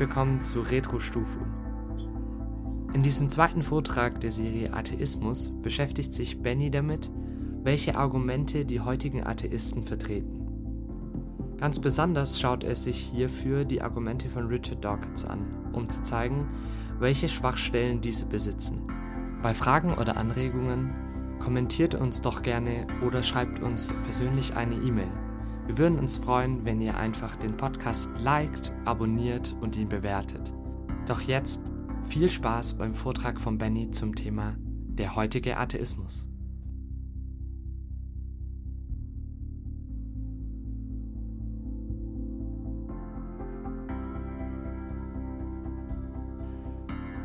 willkommen zu Retro Stufu. In diesem zweiten Vortrag der Serie Atheismus beschäftigt sich Benny damit, welche Argumente die heutigen Atheisten vertreten. Ganz besonders schaut er sich hierfür die Argumente von Richard Dawkins an, um zu zeigen, welche Schwachstellen diese besitzen. Bei Fragen oder Anregungen kommentiert uns doch gerne oder schreibt uns persönlich eine E-Mail wir würden uns freuen, wenn ihr einfach den Podcast liked, abonniert und ihn bewertet. Doch jetzt viel Spaß beim Vortrag von Benny zum Thema Der heutige Atheismus.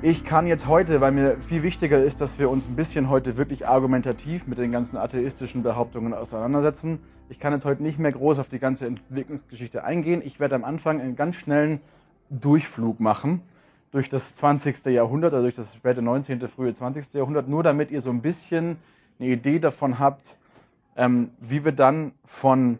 Ich kann jetzt heute, weil mir viel wichtiger ist, dass wir uns ein bisschen heute wirklich argumentativ mit den ganzen atheistischen Behauptungen auseinandersetzen. Ich kann jetzt heute nicht mehr groß auf die ganze Entwicklungsgeschichte eingehen. Ich werde am Anfang einen ganz schnellen Durchflug machen durch das 20. Jahrhundert, also durch das späte 19., frühe 20. Jahrhundert, nur damit ihr so ein bisschen eine Idee davon habt, ähm, wie wir dann von,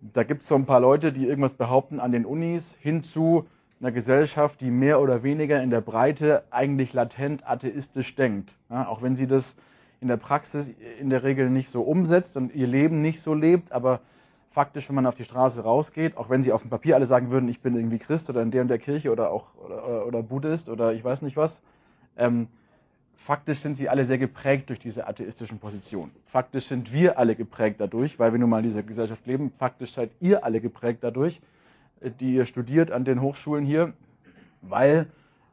da gibt es so ein paar Leute, die irgendwas behaupten an den Unis, hin zu einer Gesellschaft, die mehr oder weniger in der Breite eigentlich latent atheistisch denkt. Ja, auch wenn sie das in der Praxis in der Regel nicht so umsetzt und ihr Leben nicht so lebt, aber faktisch, wenn man auf die Straße rausgeht, auch wenn sie auf dem Papier alle sagen würden, ich bin irgendwie Christ oder in der und der Kirche oder auch oder, oder Buddhist oder ich weiß nicht was, ähm, faktisch sind sie alle sehr geprägt durch diese atheistischen Positionen. Faktisch sind wir alle geprägt dadurch, weil wir nun mal in dieser Gesellschaft leben. Faktisch seid ihr alle geprägt dadurch, die ihr studiert an den Hochschulen hier, weil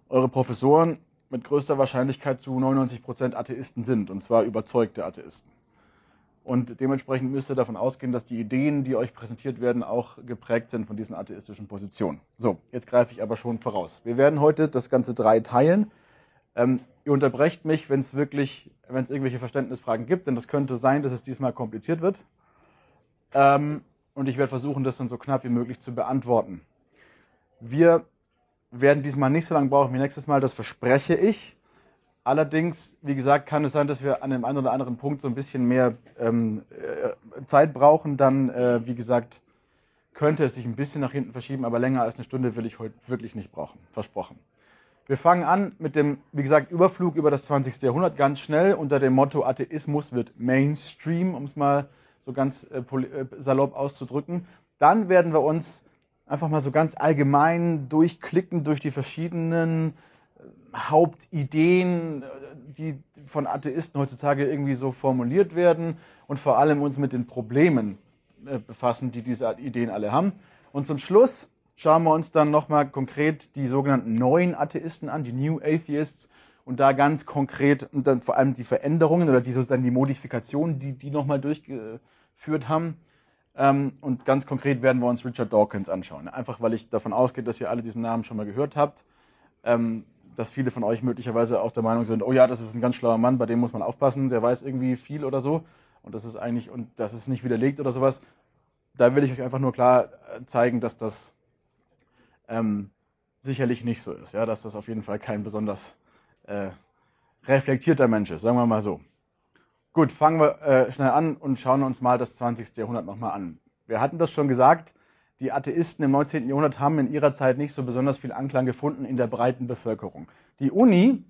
eure Professoren mit größter Wahrscheinlichkeit zu 99 Prozent Atheisten sind, und zwar überzeugte Atheisten. Und dementsprechend müsst ihr davon ausgehen, dass die Ideen, die euch präsentiert werden, auch geprägt sind von diesen atheistischen Positionen. So, jetzt greife ich aber schon voraus. Wir werden heute das Ganze drei teilen. Ähm, ihr unterbrecht mich, wenn es wirklich, wenn es irgendwelche Verständnisfragen gibt, denn das könnte sein, dass es diesmal kompliziert wird. Ähm, und ich werde versuchen, das dann so knapp wie möglich zu beantworten. Wir werden diesmal nicht so lange brauchen wie nächstes Mal, das verspreche ich. Allerdings, wie gesagt, kann es sein, dass wir an dem einen oder anderen Punkt so ein bisschen mehr ähm, äh, Zeit brauchen. Dann, äh, wie gesagt, könnte es sich ein bisschen nach hinten verschieben, aber länger als eine Stunde will ich heute wirklich nicht brauchen. Versprochen. Wir fangen an mit dem, wie gesagt, Überflug über das 20. Jahrhundert ganz schnell unter dem Motto Atheismus wird Mainstream, um es mal so ganz äh, äh, salopp auszudrücken. Dann werden wir uns einfach mal so ganz allgemein durchklicken durch die verschiedenen äh, Hauptideen, die von Atheisten heutzutage irgendwie so formuliert werden und vor allem uns mit den Problemen befassen, die diese Ideen alle haben. Und zum Schluss schauen wir uns dann nochmal konkret die sogenannten neuen Atheisten an, die New Atheists, und da ganz konkret und dann vor allem die Veränderungen oder die, sozusagen die Modifikationen, die die nochmal durchgeführt geführt haben. Ähm, und ganz konkret werden wir uns Richard Dawkins anschauen. Einfach weil ich davon ausgehe, dass ihr alle diesen Namen schon mal gehört habt. Ähm, dass viele von euch möglicherweise auch der Meinung sind, oh ja, das ist ein ganz schlauer Mann, bei dem muss man aufpassen, der weiß irgendwie viel oder so. Und das ist eigentlich, und das ist nicht widerlegt oder sowas. Da will ich euch einfach nur klar äh, zeigen, dass das ähm, sicherlich nicht so ist. Ja, dass das auf jeden Fall kein besonders äh, reflektierter Mensch ist, sagen wir mal so. Gut, fangen wir äh, schnell an und schauen uns mal das 20. Jahrhundert nochmal an. Wir hatten das schon gesagt, die Atheisten im 19. Jahrhundert haben in ihrer Zeit nicht so besonders viel Anklang gefunden in der breiten Bevölkerung. Die Uni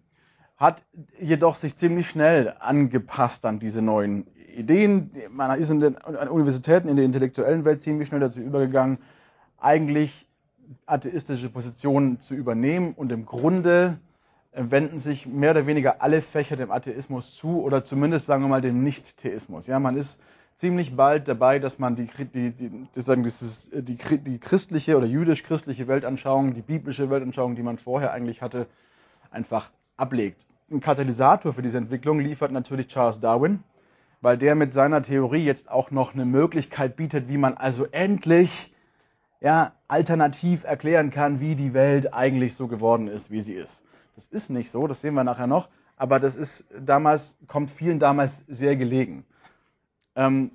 hat jedoch sich ziemlich schnell angepasst an diese neuen Ideen. Man ist in den Universitäten, in der intellektuellen Welt ziemlich schnell dazu übergegangen, eigentlich atheistische Positionen zu übernehmen und im Grunde wenden sich mehr oder weniger alle Fächer dem Atheismus zu oder zumindest sagen wir mal dem Nicht-Theismus. Ja, man ist ziemlich bald dabei, dass man die, die, die, dieses, die, die christliche oder jüdisch-christliche Weltanschauung, die biblische Weltanschauung, die man vorher eigentlich hatte, einfach ablegt. Ein Katalysator für diese Entwicklung liefert natürlich Charles Darwin, weil der mit seiner Theorie jetzt auch noch eine Möglichkeit bietet, wie man also endlich ja, alternativ erklären kann, wie die Welt eigentlich so geworden ist, wie sie ist. Das ist nicht so, das sehen wir nachher noch, aber das ist damals, kommt vielen damals sehr gelegen. Ähm,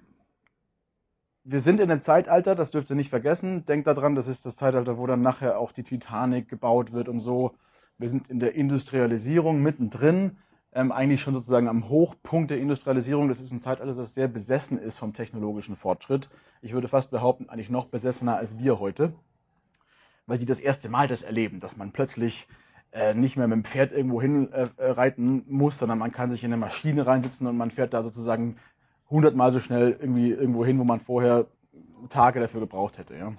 wir sind in einem Zeitalter, das dürft ihr nicht vergessen. Denkt daran, das ist das Zeitalter, wo dann nachher auch die Titanic gebaut wird und so. Wir sind in der Industrialisierung mittendrin, ähm, eigentlich schon sozusagen am Hochpunkt der Industrialisierung. Das ist ein Zeitalter, das sehr besessen ist vom technologischen Fortschritt. Ich würde fast behaupten, eigentlich noch besessener als wir heute. weil die das erste Mal das erleben, dass man plötzlich äh, nicht mehr mit dem Pferd irgendwo hin äh, äh reiten muss, sondern man kann sich in eine Maschine reinsitzen und man fährt da sozusagen hundertmal so schnell irgendwie irgendwo hin, wo man vorher Tage dafür gebraucht hätte. Ja.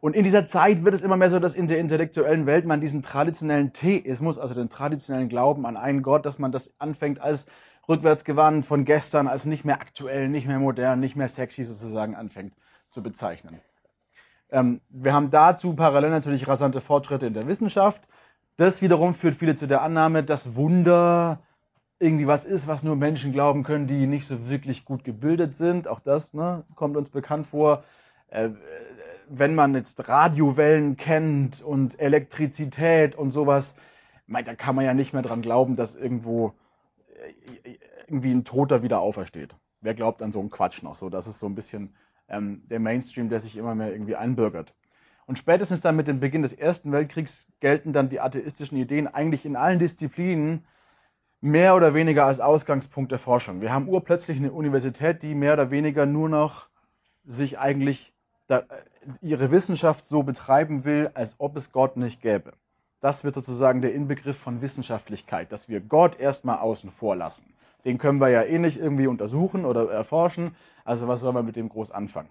Und in dieser Zeit wird es immer mehr so, dass in der intellektuellen Welt man diesen traditionellen Theismus, also den traditionellen Glauben an einen Gott, dass man das anfängt als rückwärtsgewandt von gestern, als nicht mehr aktuell, nicht mehr modern, nicht mehr sexy sozusagen anfängt zu bezeichnen. Ähm, wir haben dazu parallel natürlich rasante Fortschritte in der Wissenschaft. Das wiederum führt viele zu der Annahme, dass Wunder irgendwie was ist, was nur Menschen glauben können, die nicht so wirklich gut gebildet sind. Auch das ne, kommt uns bekannt vor. Äh, wenn man jetzt Radiowellen kennt und Elektrizität und sowas, da kann man ja nicht mehr dran glauben, dass irgendwo äh, irgendwie ein Toter wieder aufersteht. Wer glaubt an so einen Quatsch noch? So, das ist so ein bisschen ähm, der Mainstream, der sich immer mehr irgendwie einbürgert. Und spätestens dann mit dem Beginn des Ersten Weltkriegs gelten dann die atheistischen Ideen eigentlich in allen Disziplinen mehr oder weniger als Ausgangspunkt der Forschung. Wir haben urplötzlich eine Universität, die mehr oder weniger nur noch sich eigentlich äh, ihre Wissenschaft so betreiben will, als ob es Gott nicht gäbe. Das wird sozusagen der Inbegriff von Wissenschaftlichkeit, dass wir Gott erstmal außen vor lassen. Den können wir ja eh nicht irgendwie untersuchen oder erforschen, also was soll man mit dem groß anfangen?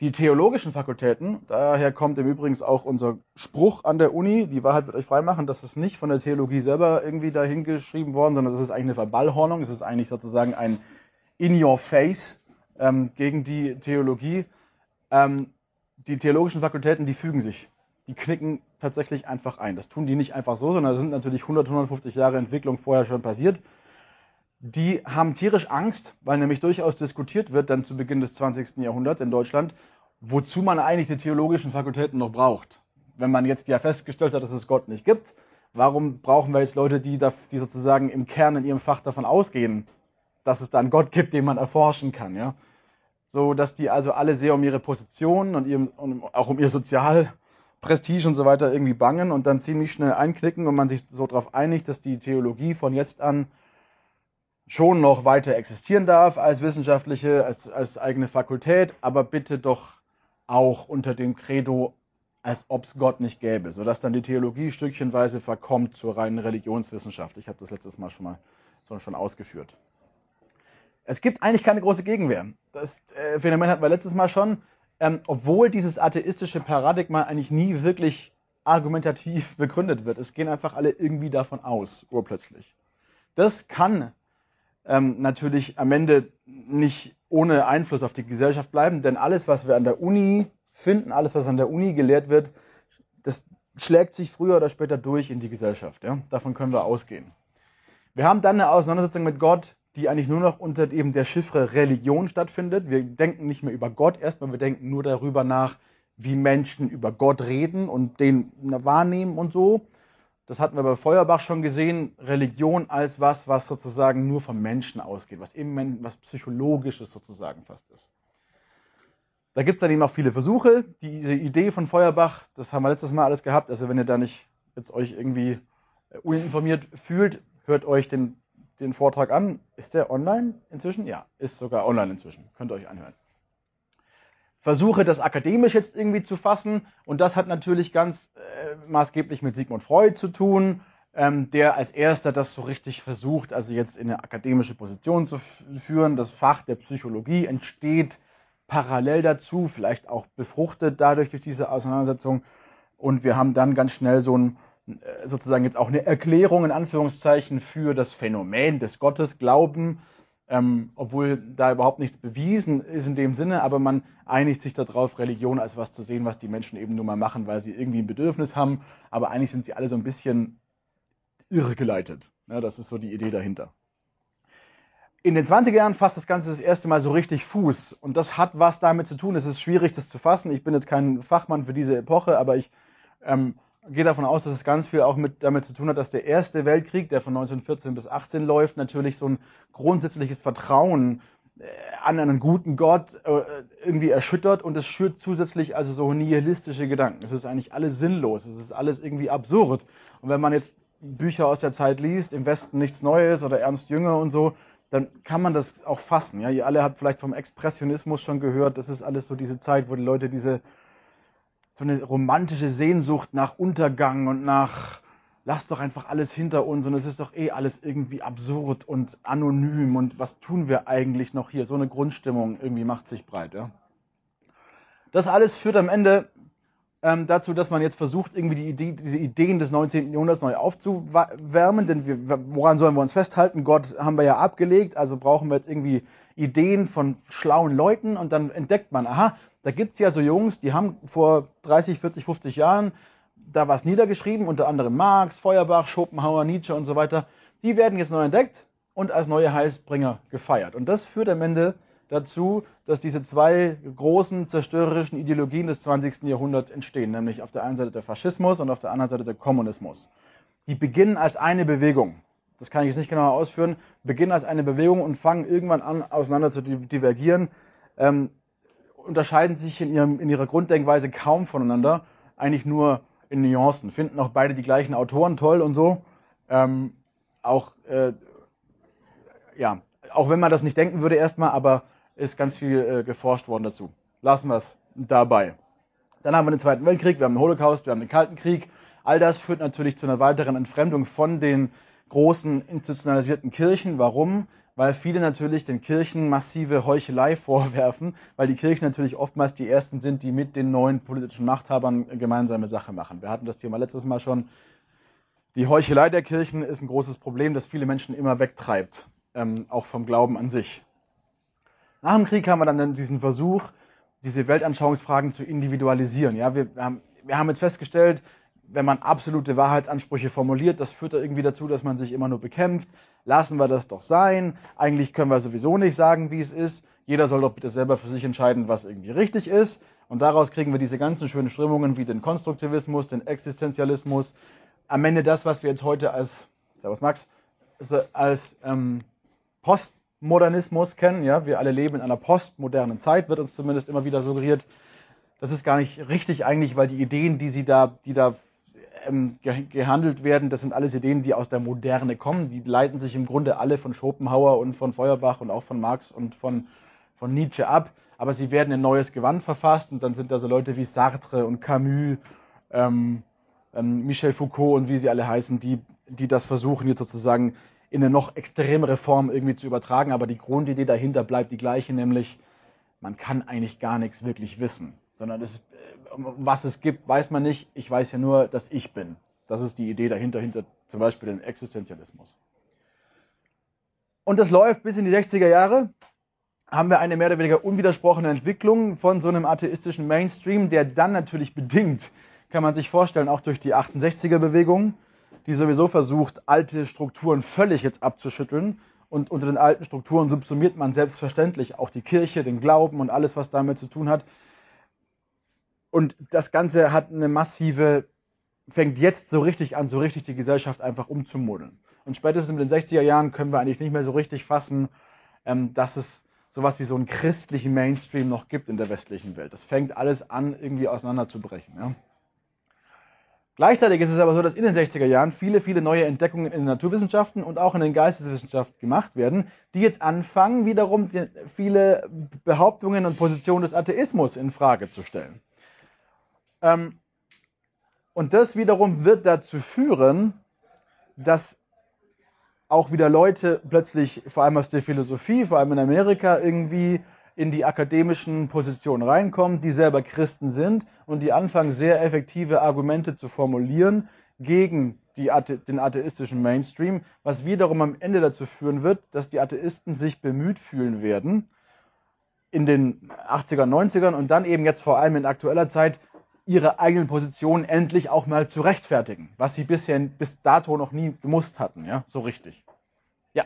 Die theologischen Fakultäten, daher kommt im Übrigen auch unser Spruch an der Uni, die Wahrheit wird euch freimachen, das ist nicht von der Theologie selber irgendwie dahingeschrieben worden, sondern es ist eigentlich eine Verballhornung, es ist eigentlich sozusagen ein In Your Face ähm, gegen die Theologie. Ähm, die theologischen Fakultäten, die fügen sich. Die knicken tatsächlich einfach ein. Das tun die nicht einfach so, sondern da sind natürlich 100, 150 Jahre Entwicklung vorher schon passiert die haben tierisch Angst, weil nämlich durchaus diskutiert wird, dann zu Beginn des 20. Jahrhunderts in Deutschland, wozu man eigentlich die theologischen Fakultäten noch braucht. Wenn man jetzt ja festgestellt hat, dass es Gott nicht gibt, warum brauchen wir jetzt Leute, die, da, die sozusagen im Kern in ihrem Fach davon ausgehen, dass es da einen Gott gibt, den man erforschen kann, ja? So, dass die also alle sehr um ihre Position und ihrem, auch um ihr Sozialprestige und so weiter irgendwie bangen und dann ziemlich schnell einknicken und man sich so darauf einigt, dass die Theologie von jetzt an schon noch weiter existieren darf als wissenschaftliche, als, als eigene Fakultät, aber bitte doch auch unter dem Credo, als ob es Gott nicht gäbe, sodass dann die Theologie stückchenweise verkommt zur reinen Religionswissenschaft. Ich habe das letztes Mal schon mal schon ausgeführt. Es gibt eigentlich keine große Gegenwehr. Das äh, Phänomen hatten wir letztes Mal schon. Ähm, obwohl dieses atheistische Paradigma eigentlich nie wirklich argumentativ begründet wird. Es gehen einfach alle irgendwie davon aus, urplötzlich. Das kann ähm, natürlich am Ende nicht ohne Einfluss auf die Gesellschaft bleiben, denn alles, was wir an der Uni finden, alles, was an der Uni gelehrt wird, das schlägt sich früher oder später durch in die Gesellschaft. Ja? Davon können wir ausgehen. Wir haben dann eine Auseinandersetzung mit Gott, die eigentlich nur noch unter eben der Chiffre Religion stattfindet. Wir denken nicht mehr über Gott erstmal, wir denken nur darüber nach, wie Menschen über Gott reden und den wahrnehmen und so das hatten wir bei Feuerbach schon gesehen, Religion als was, was sozusagen nur vom Menschen ausgeht, was eben was Psychologisches sozusagen fast ist. Da gibt es dann eben auch viele Versuche. Diese Idee von Feuerbach, das haben wir letztes Mal alles gehabt. Also wenn ihr da nicht jetzt euch irgendwie äh, uninformiert fühlt, hört euch den, den Vortrag an. Ist der online inzwischen? Ja, ist sogar online inzwischen. Könnt ihr euch anhören versuche das akademisch jetzt irgendwie zu fassen. Und das hat natürlich ganz äh, maßgeblich mit Sigmund Freud zu tun, ähm, der als erster das so richtig versucht, also jetzt in eine akademische Position zu führen. Das Fach der Psychologie entsteht parallel dazu, vielleicht auch befruchtet dadurch durch diese Auseinandersetzung. Und wir haben dann ganz schnell so ein äh, sozusagen jetzt auch eine Erklärung in Anführungszeichen für das Phänomen des Gottesglauben ähm, obwohl da überhaupt nichts bewiesen ist in dem Sinne, aber man einigt sich darauf, Religion als was zu sehen, was die Menschen eben nur mal machen, weil sie irgendwie ein Bedürfnis haben, aber eigentlich sind sie alle so ein bisschen irregeleitet. Ja, das ist so die Idee dahinter. In den 20er Jahren fasst das Ganze das erste Mal so richtig Fuß und das hat was damit zu tun. Es ist schwierig, das zu fassen. Ich bin jetzt kein Fachmann für diese Epoche, aber ich ähm, gehe davon aus, dass es ganz viel auch mit, damit zu tun hat, dass der Erste Weltkrieg, der von 1914 bis 18 läuft, natürlich so ein grundsätzliches Vertrauen äh, an einen guten Gott äh, irgendwie erschüttert und es schürt zusätzlich also so nihilistische Gedanken. Es ist eigentlich alles sinnlos, es ist alles irgendwie absurd. Und wenn man jetzt Bücher aus der Zeit liest, im Westen nichts Neues oder Ernst Jünger und so, dann kann man das auch fassen. Ja, ihr alle habt vielleicht vom Expressionismus schon gehört. Das ist alles so diese Zeit, wo die Leute diese so eine romantische Sehnsucht nach Untergang und nach lass doch einfach alles hinter uns und es ist doch eh alles irgendwie absurd und anonym und was tun wir eigentlich noch hier? So eine Grundstimmung irgendwie macht sich breit. Ja? Das alles führt am Ende ähm, dazu, dass man jetzt versucht, irgendwie die Idee, diese Ideen des 19. Jahrhunderts neu aufzuwärmen, denn wir, woran sollen wir uns festhalten? Gott haben wir ja abgelegt, also brauchen wir jetzt irgendwie Ideen von schlauen Leuten und dann entdeckt man, aha, da gibt es ja so Jungs, die haben vor 30, 40, 50 Jahren da was niedergeschrieben, unter anderem Marx, Feuerbach, Schopenhauer, Nietzsche und so weiter. Die werden jetzt neu entdeckt und als neue Heilsbringer gefeiert. Und das führt am Ende dazu, dass diese zwei großen zerstörerischen Ideologien des 20. Jahrhunderts entstehen, nämlich auf der einen Seite der Faschismus und auf der anderen Seite der Kommunismus. Die beginnen als eine Bewegung. Das kann ich jetzt nicht genauer ausführen. Beginnen als eine Bewegung und fangen irgendwann an, auseinander zu divergieren. Ähm, unterscheiden sich in, ihrem, in ihrer Grunddenkweise kaum voneinander. Eigentlich nur in Nuancen. Finden auch beide die gleichen Autoren toll und so. Ähm, auch, äh, ja, auch wenn man das nicht denken würde erstmal, aber ist ganz viel äh, geforscht worden dazu. Lassen wir es dabei. Dann haben wir den Zweiten Weltkrieg, wir haben den Holocaust, wir haben den Kalten Krieg. All das führt natürlich zu einer weiteren Entfremdung von den großen institutionalisierten Kirchen. Warum? Weil viele natürlich den Kirchen massive Heuchelei vorwerfen, weil die Kirchen natürlich oftmals die ersten sind, die mit den neuen politischen Machthabern gemeinsame Sache machen. Wir hatten das Thema letztes Mal schon. Die Heuchelei der Kirchen ist ein großes Problem, das viele Menschen immer wegtreibt, ähm, auch vom Glauben an sich. Nach dem Krieg haben wir dann diesen Versuch, diese Weltanschauungsfragen zu individualisieren. Ja, wir, haben, wir haben jetzt festgestellt, wenn man absolute Wahrheitsansprüche formuliert, das führt da irgendwie dazu, dass man sich immer nur bekämpft. Lassen wir das doch sein. Eigentlich können wir sowieso nicht sagen, wie es ist. Jeder soll doch bitte selber für sich entscheiden, was irgendwie richtig ist. Und daraus kriegen wir diese ganzen schönen Strömungen wie den Konstruktivismus, den Existenzialismus. Am Ende das, was wir jetzt heute als, Servus Max, als ähm, Post Modernismus kennen. Ja, wir alle leben in einer postmodernen Zeit, wird uns zumindest immer wieder suggeriert. Das ist gar nicht richtig eigentlich, weil die Ideen, die sie da, die da ähm, gehandelt werden, das sind alles Ideen, die aus der Moderne kommen. Die leiten sich im Grunde alle von Schopenhauer und von Feuerbach und auch von Marx und von, von Nietzsche ab. Aber sie werden in neues Gewand verfasst und dann sind da so Leute wie Sartre und Camus, ähm, ähm, Michel Foucault und wie sie alle heißen, die, die das versuchen jetzt sozusagen in eine noch extremere Form irgendwie zu übertragen. Aber die Grundidee dahinter bleibt die gleiche, nämlich man kann eigentlich gar nichts wirklich wissen, sondern es, äh, was es gibt, weiß man nicht. Ich weiß ja nur, dass ich bin. Das ist die Idee dahinter, hinter zum Beispiel den Existenzialismus. Und das läuft bis in die 60er Jahre. Haben wir eine mehr oder weniger unwidersprochene Entwicklung von so einem atheistischen Mainstream, der dann natürlich bedingt, kann man sich vorstellen, auch durch die 68er Bewegung, die sowieso versucht, alte Strukturen völlig jetzt abzuschütteln. Und unter den alten Strukturen subsumiert man selbstverständlich auch die Kirche, den Glauben und alles, was damit zu tun hat. Und das Ganze hat eine massive, fängt jetzt so richtig an, so richtig die Gesellschaft einfach umzumodeln. Und spätestens in den 60er Jahren können wir eigentlich nicht mehr so richtig fassen, ähm, dass es sowas wie so einen christlichen Mainstream noch gibt in der westlichen Welt. Das fängt alles an, irgendwie auseinanderzubrechen. Ja? Gleichzeitig ist es aber so, dass in den 60er Jahren viele, viele neue Entdeckungen in den Naturwissenschaften und auch in den Geisteswissenschaften gemacht werden, die jetzt anfangen, wiederum viele Behauptungen und Positionen des Atheismus in Frage zu stellen. Ähm, und das wiederum wird dazu führen, dass auch wieder Leute plötzlich, vor allem aus der Philosophie, vor allem in Amerika, irgendwie in die akademischen Positionen reinkommen, die selber Christen sind und die anfangen, sehr effektive Argumente zu formulieren gegen Athe den atheistischen Mainstream, was wiederum am Ende dazu führen wird, dass die Atheisten sich bemüht fühlen werden, in den 80er, 90ern und dann eben jetzt vor allem in aktueller Zeit ihre eigenen Positionen endlich auch mal zu rechtfertigen, was sie bisher bis dato noch nie gemusst hatten, ja, so richtig. Ja.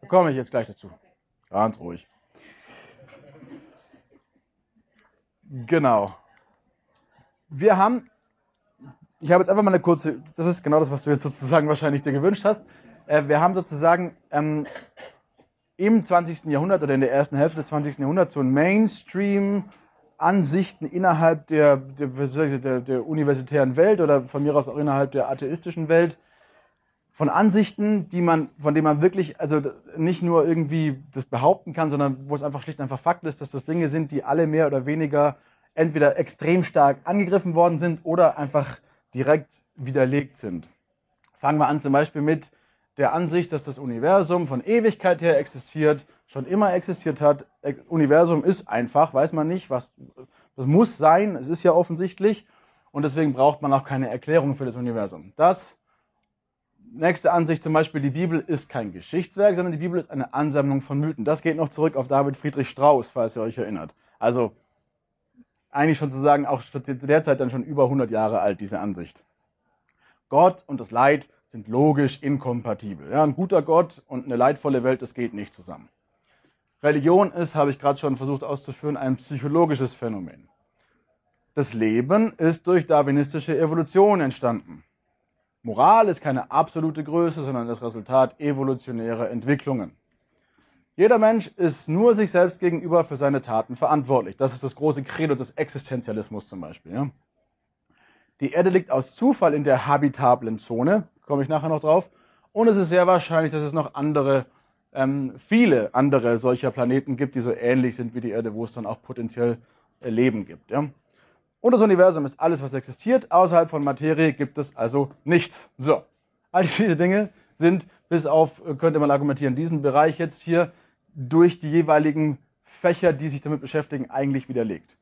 Da komme ich jetzt gleich dazu. Ganz ruhig. Genau. Wir haben, ich habe jetzt einfach mal eine kurze, das ist genau das, was du jetzt sozusagen wahrscheinlich dir gewünscht hast. Äh, wir haben sozusagen ähm, im 20. Jahrhundert oder in der ersten Hälfte des 20. Jahrhunderts so ein Mainstream Ansichten innerhalb der, der, der, der, universitären Welt oder von mir aus auch innerhalb der atheistischen Welt von Ansichten, die man, von denen man wirklich, also nicht nur irgendwie das behaupten kann, sondern wo es einfach schlicht und einfach Fakt ist, dass das Dinge sind, die alle mehr oder weniger entweder extrem stark angegriffen worden sind oder einfach direkt widerlegt sind. Fangen wir an zum Beispiel mit der Ansicht, dass das Universum von Ewigkeit her existiert, schon immer existiert hat. Universum ist einfach, weiß man nicht, was, das muss sein, es ist ja offensichtlich und deswegen braucht man auch keine Erklärung für das Universum. Das nächste Ansicht zum Beispiel, die Bibel ist kein Geschichtswerk, sondern die Bibel ist eine Ansammlung von Mythen. Das geht noch zurück auf David Friedrich Strauss, falls ihr euch erinnert. Also eigentlich schon zu sagen, auch zu der Zeit dann schon über 100 Jahre alt, diese Ansicht. Gott und das Leid sind logisch inkompatibel. Ja, ein guter Gott und eine leidvolle Welt, das geht nicht zusammen. Religion ist, habe ich gerade schon versucht auszuführen, ein psychologisches Phänomen. Das Leben ist durch darwinistische Evolution entstanden. Moral ist keine absolute Größe, sondern das Resultat evolutionärer Entwicklungen. Jeder Mensch ist nur sich selbst gegenüber für seine Taten verantwortlich. Das ist das große Credo des Existenzialismus zum Beispiel. Die Erde liegt aus Zufall in der habitablen Zone, komme ich nachher noch drauf. Und es ist sehr wahrscheinlich, dass es noch andere, ähm, viele andere solcher Planeten gibt, die so ähnlich sind wie die Erde, wo es dann auch potenziell äh, Leben gibt. Ja? Und das Universum ist alles, was existiert. Außerhalb von Materie gibt es also nichts. So, all diese Dinge sind bis auf, könnte man argumentieren, diesen Bereich jetzt hier durch die jeweiligen Fächer, die sich damit beschäftigen, eigentlich widerlegt.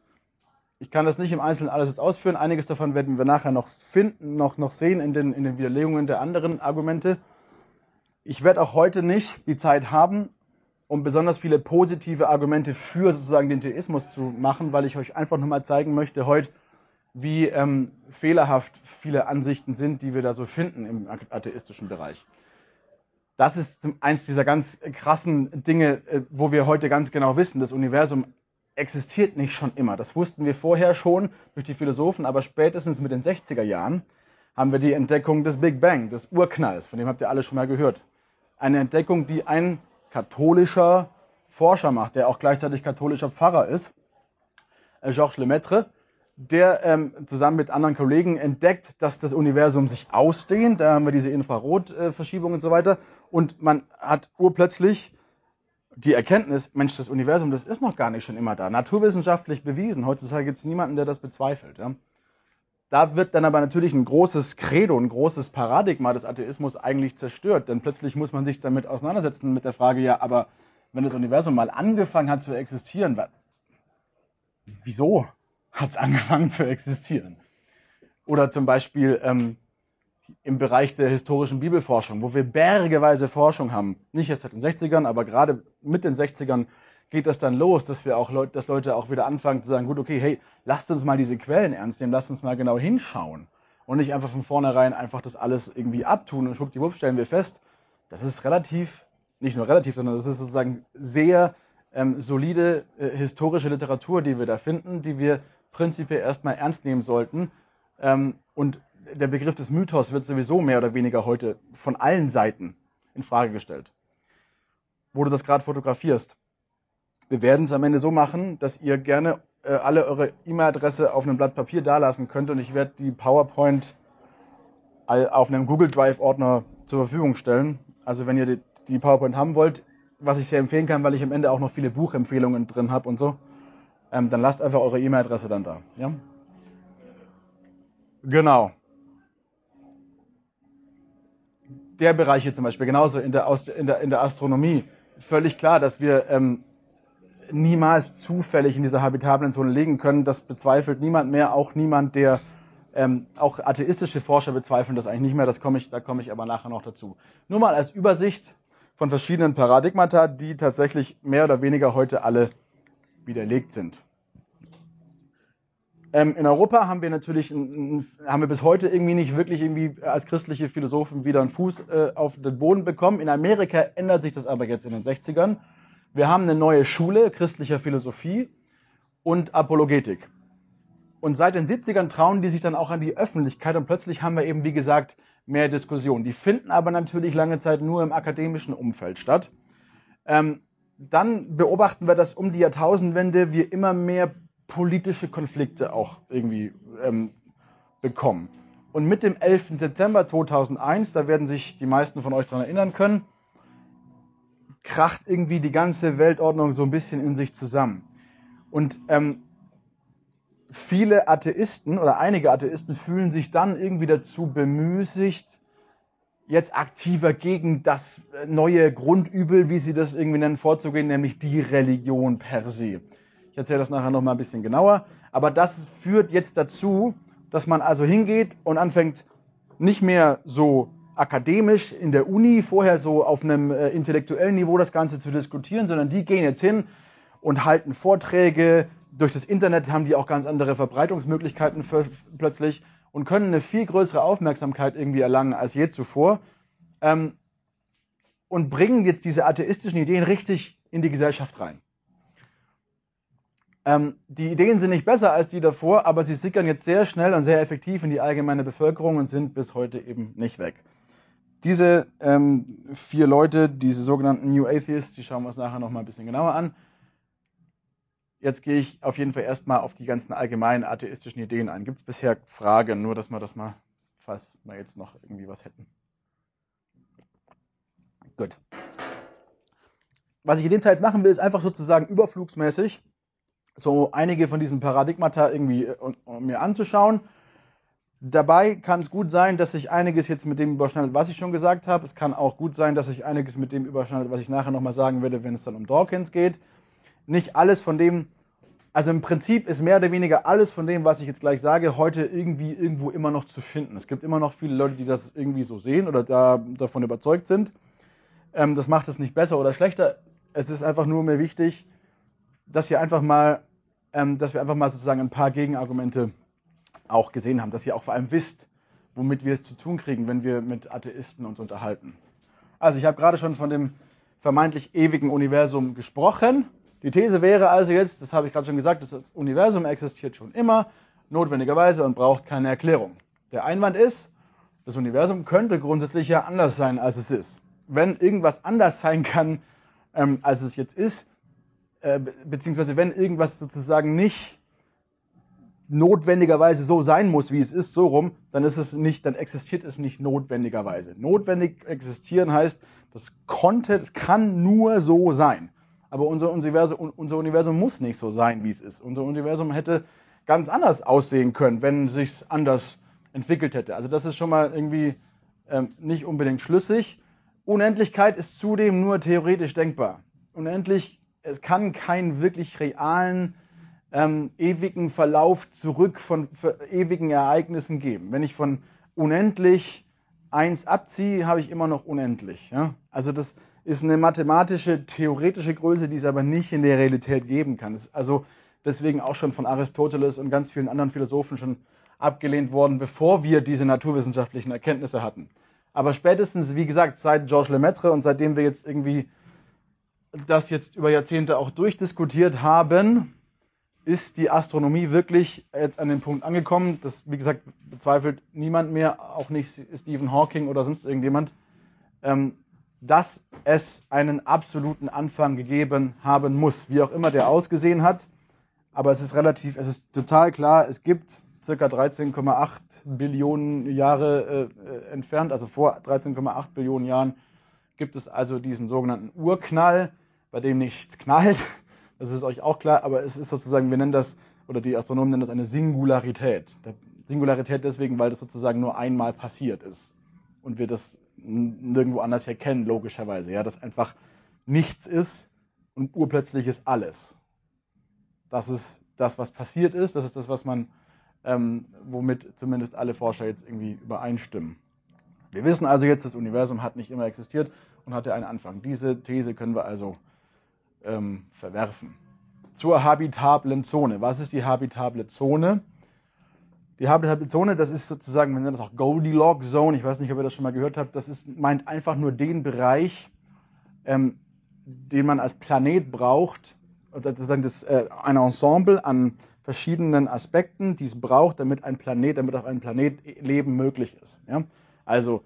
Ich kann das nicht im Einzelnen alles jetzt ausführen. Einiges davon werden wir nachher noch finden, noch, noch sehen in den, in den Widerlegungen der anderen Argumente. Ich werde auch heute nicht die Zeit haben, um besonders viele positive Argumente für sozusagen den Theismus zu machen, weil ich euch einfach nochmal zeigen möchte heute, wie ähm, fehlerhaft viele Ansichten sind, die wir da so finden im atheistischen Bereich. Das ist eins dieser ganz krassen Dinge, äh, wo wir heute ganz genau wissen, das Universum existiert nicht schon immer. Das wussten wir vorher schon durch die Philosophen, aber spätestens mit den 60er Jahren haben wir die Entdeckung des Big Bang, des Urknalls, von dem habt ihr alle schon mal gehört. Eine Entdeckung, die ein katholischer Forscher macht, der auch gleichzeitig katholischer Pfarrer ist, äh, Georges Lemaitre, der ähm, zusammen mit anderen Kollegen entdeckt, dass das Universum sich ausdehnt. Da haben wir diese Infrarotverschiebung und so weiter. Und man hat urplötzlich die Erkenntnis, Mensch, das Universum, das ist noch gar nicht schon immer da. Naturwissenschaftlich bewiesen. Heutzutage gibt es niemanden, der das bezweifelt. Ja. Da wird dann aber natürlich ein großes Credo, ein großes Paradigma des Atheismus eigentlich zerstört, denn plötzlich muss man sich damit auseinandersetzen mit der Frage, ja, aber wenn das Universum mal angefangen hat zu existieren, wieso hat es angefangen zu existieren? Oder zum Beispiel ähm, im Bereich der historischen Bibelforschung, wo wir bergeweise Forschung haben, nicht erst seit den 60ern, aber gerade mit den 60ern geht das dann los, dass wir auch Leute, dass Leute auch wieder anfangen zu sagen, gut, okay, hey, lasst uns mal diese Quellen ernst nehmen, lasst uns mal genau hinschauen und nicht einfach von vornherein einfach das alles irgendwie abtun und schwuppdiwupp stellen wir fest, das ist relativ, nicht nur relativ, sondern das ist sozusagen sehr ähm, solide äh, historische Literatur, die wir da finden, die wir prinzipiell erstmal ernst nehmen sollten. Ähm, und der Begriff des Mythos wird sowieso mehr oder weniger heute von allen Seiten in Frage gestellt. Wo du das gerade fotografierst. Wir werden es am Ende so machen, dass ihr gerne äh, alle eure E-Mail-Adresse auf einem Blatt Papier dalassen könnt und ich werde die PowerPoint auf einem Google Drive-Ordner zur Verfügung stellen. Also wenn ihr die, die, PowerPoint haben wollt, was ich sehr empfehlen kann, weil ich am Ende auch noch viele Buchempfehlungen drin habe und so, ähm, dann lasst einfach eure E-Mail-Adresse dann da. Ja? Genau. Der Bereich hier zum Beispiel, genauso in der, in der, in der Astronomie, völlig klar, dass wir ähm, niemals zufällig in dieser habitablen Zone liegen können. Das bezweifelt niemand mehr, auch niemand, der ähm, auch atheistische Forscher bezweifeln das eigentlich nicht mehr. Das komme ich, da komme ich aber nachher noch dazu. Nur mal als Übersicht von verschiedenen Paradigmata, die tatsächlich mehr oder weniger heute alle widerlegt sind. Ähm, in Europa haben wir natürlich, ein, haben wir bis heute irgendwie nicht wirklich irgendwie als christliche Philosophen wieder einen Fuß äh, auf den Boden bekommen. In Amerika ändert sich das aber jetzt in den 60ern. Wir haben eine neue Schule christlicher Philosophie und Apologetik. Und seit den 70ern trauen die sich dann auch an die Öffentlichkeit und plötzlich haben wir eben, wie gesagt, mehr Diskussionen. Die finden aber natürlich lange Zeit nur im akademischen Umfeld statt. Ähm, dann beobachten wir, dass um die Jahrtausendwende wir immer mehr politische Konflikte auch irgendwie ähm, bekommen. Und mit dem 11. September 2001, da werden sich die meisten von euch daran erinnern können, kracht irgendwie die ganze Weltordnung so ein bisschen in sich zusammen. Und ähm, viele Atheisten oder einige Atheisten fühlen sich dann irgendwie dazu bemüßigt, jetzt aktiver gegen das neue Grundübel, wie sie das irgendwie nennen, vorzugehen, nämlich die Religion per se. Ich erzähle das nachher nochmal ein bisschen genauer. Aber das führt jetzt dazu, dass man also hingeht und anfängt, nicht mehr so akademisch in der Uni vorher so auf einem äh, intellektuellen Niveau das Ganze zu diskutieren, sondern die gehen jetzt hin und halten Vorträge. Durch das Internet haben die auch ganz andere Verbreitungsmöglichkeiten für, plötzlich und können eine viel größere Aufmerksamkeit irgendwie erlangen als je zuvor ähm, und bringen jetzt diese atheistischen Ideen richtig in die Gesellschaft rein. Ähm, die Ideen sind nicht besser als die davor, aber sie sickern jetzt sehr schnell und sehr effektiv in die allgemeine Bevölkerung und sind bis heute eben nicht weg. Diese ähm, vier Leute, diese sogenannten New Atheists, die schauen wir uns nachher nochmal ein bisschen genauer an. Jetzt gehe ich auf jeden Fall erstmal auf die ganzen allgemeinen atheistischen Ideen ein. Gibt es bisher Fragen, nur dass wir das mal, falls wir jetzt noch irgendwie was hätten. Gut. Was ich in dem Teil jetzt machen will, ist einfach sozusagen überflugsmäßig so einige von diesen Paradigmata irgendwie um, äh, mir anzuschauen Dabei kann es gut sein, dass sich einiges jetzt mit dem überschneidet, was ich schon gesagt habe. Es kann auch gut sein, dass sich einiges mit dem überschneidet, was ich nachher nochmal sagen werde, wenn es dann um Dawkins geht. Nicht alles von dem, also im Prinzip ist mehr oder weniger alles von dem, was ich jetzt gleich sage, heute irgendwie irgendwo immer noch zu finden. Es gibt immer noch viele Leute, die das irgendwie so sehen oder da, davon überzeugt sind. Ähm, das macht es nicht besser oder schlechter. Es ist einfach nur mir wichtig, dass ihr einfach mal, ähm, dass wir einfach mal sozusagen ein paar Gegenargumente auch gesehen haben, dass ihr auch vor allem wisst, womit wir es zu tun kriegen, wenn wir mit Atheisten uns unterhalten. Also ich habe gerade schon von dem vermeintlich ewigen Universum gesprochen. Die These wäre also jetzt, das habe ich gerade schon gesagt, das Universum existiert schon immer, notwendigerweise und braucht keine Erklärung. Der Einwand ist, das Universum könnte grundsätzlich ja anders sein, als es ist. Wenn irgendwas anders sein kann, ähm, als es jetzt ist, äh, beziehungsweise wenn irgendwas sozusagen nicht notwendigerweise so sein muss, wie es ist, so rum, dann ist es nicht, dann existiert es nicht notwendigerweise. Notwendig existieren heißt, das konnte, das kann nur so sein. Aber unser Universum, unser Universum muss nicht so sein, wie es ist. Unser Universum hätte ganz anders aussehen können, wenn es sich anders entwickelt hätte. Also das ist schon mal irgendwie ähm, nicht unbedingt schlüssig. Unendlichkeit ist zudem nur theoretisch denkbar. Unendlich, es kann keinen wirklich realen ähm, ewigen Verlauf zurück von ewigen Ereignissen geben. Wenn ich von unendlich eins abziehe, habe ich immer noch unendlich. Ja? Also das ist eine mathematische, theoretische Größe, die es aber nicht in der Realität geben kann. Das ist also deswegen auch schon von Aristoteles und ganz vielen anderen Philosophen schon abgelehnt worden, bevor wir diese naturwissenschaftlichen Erkenntnisse hatten. Aber spätestens, wie gesagt, seit Georges Lemaitre und seitdem wir jetzt irgendwie das jetzt über Jahrzehnte auch durchdiskutiert haben, ist die Astronomie wirklich jetzt an den Punkt angekommen, das, wie gesagt, bezweifelt niemand mehr, auch nicht Stephen Hawking oder sonst irgendjemand, ähm, dass es einen absoluten Anfang gegeben haben muss, wie auch immer der ausgesehen hat. Aber es ist relativ, es ist total klar, es gibt circa 13,8 Billionen Jahre äh, entfernt, also vor 13,8 Billionen Jahren, gibt es also diesen sogenannten Urknall, bei dem nichts knallt, das ist euch auch klar, aber es ist sozusagen, wir nennen das, oder die Astronomen nennen das eine Singularität. Singularität deswegen, weil das sozusagen nur einmal passiert ist. Und wir das nirgendwo anders erkennen, logischerweise. Ja, dass einfach nichts ist und urplötzlich ist alles. Das ist das, was passiert ist. Das ist das, was man, ähm, womit zumindest alle Forscher jetzt irgendwie übereinstimmen. Wir wissen also jetzt, das Universum hat nicht immer existiert und hatte einen Anfang. Diese These können wir also ähm, verwerfen. Zur habitablen Zone. Was ist die habitable Zone? Die habitable Zone, das ist sozusagen, wir nennen das auch Goldilocks Zone, ich weiß nicht, ob ihr das schon mal gehört habt, das ist, meint einfach nur den Bereich, ähm, den man als Planet braucht, sozusagen das, äh, ein Ensemble an verschiedenen Aspekten, die es braucht, damit ein Planet, damit auf einem Planet Leben möglich ist. Ja? Also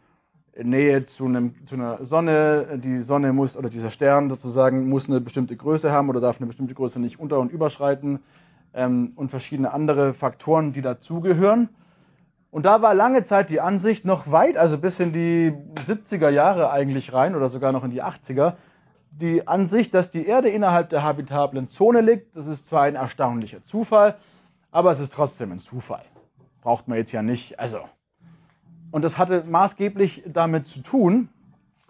Nähe zu, einem, zu einer Sonne. Die Sonne muss, oder dieser Stern sozusagen, muss eine bestimmte Größe haben oder darf eine bestimmte Größe nicht unter- und überschreiten ähm, und verschiedene andere Faktoren, die dazugehören. Und da war lange Zeit die Ansicht noch weit, also bis in die 70er Jahre eigentlich rein oder sogar noch in die 80er, die Ansicht, dass die Erde innerhalb der habitablen Zone liegt. Das ist zwar ein erstaunlicher Zufall, aber es ist trotzdem ein Zufall. Braucht man jetzt ja nicht. Also. Und das hatte maßgeblich damit zu tun,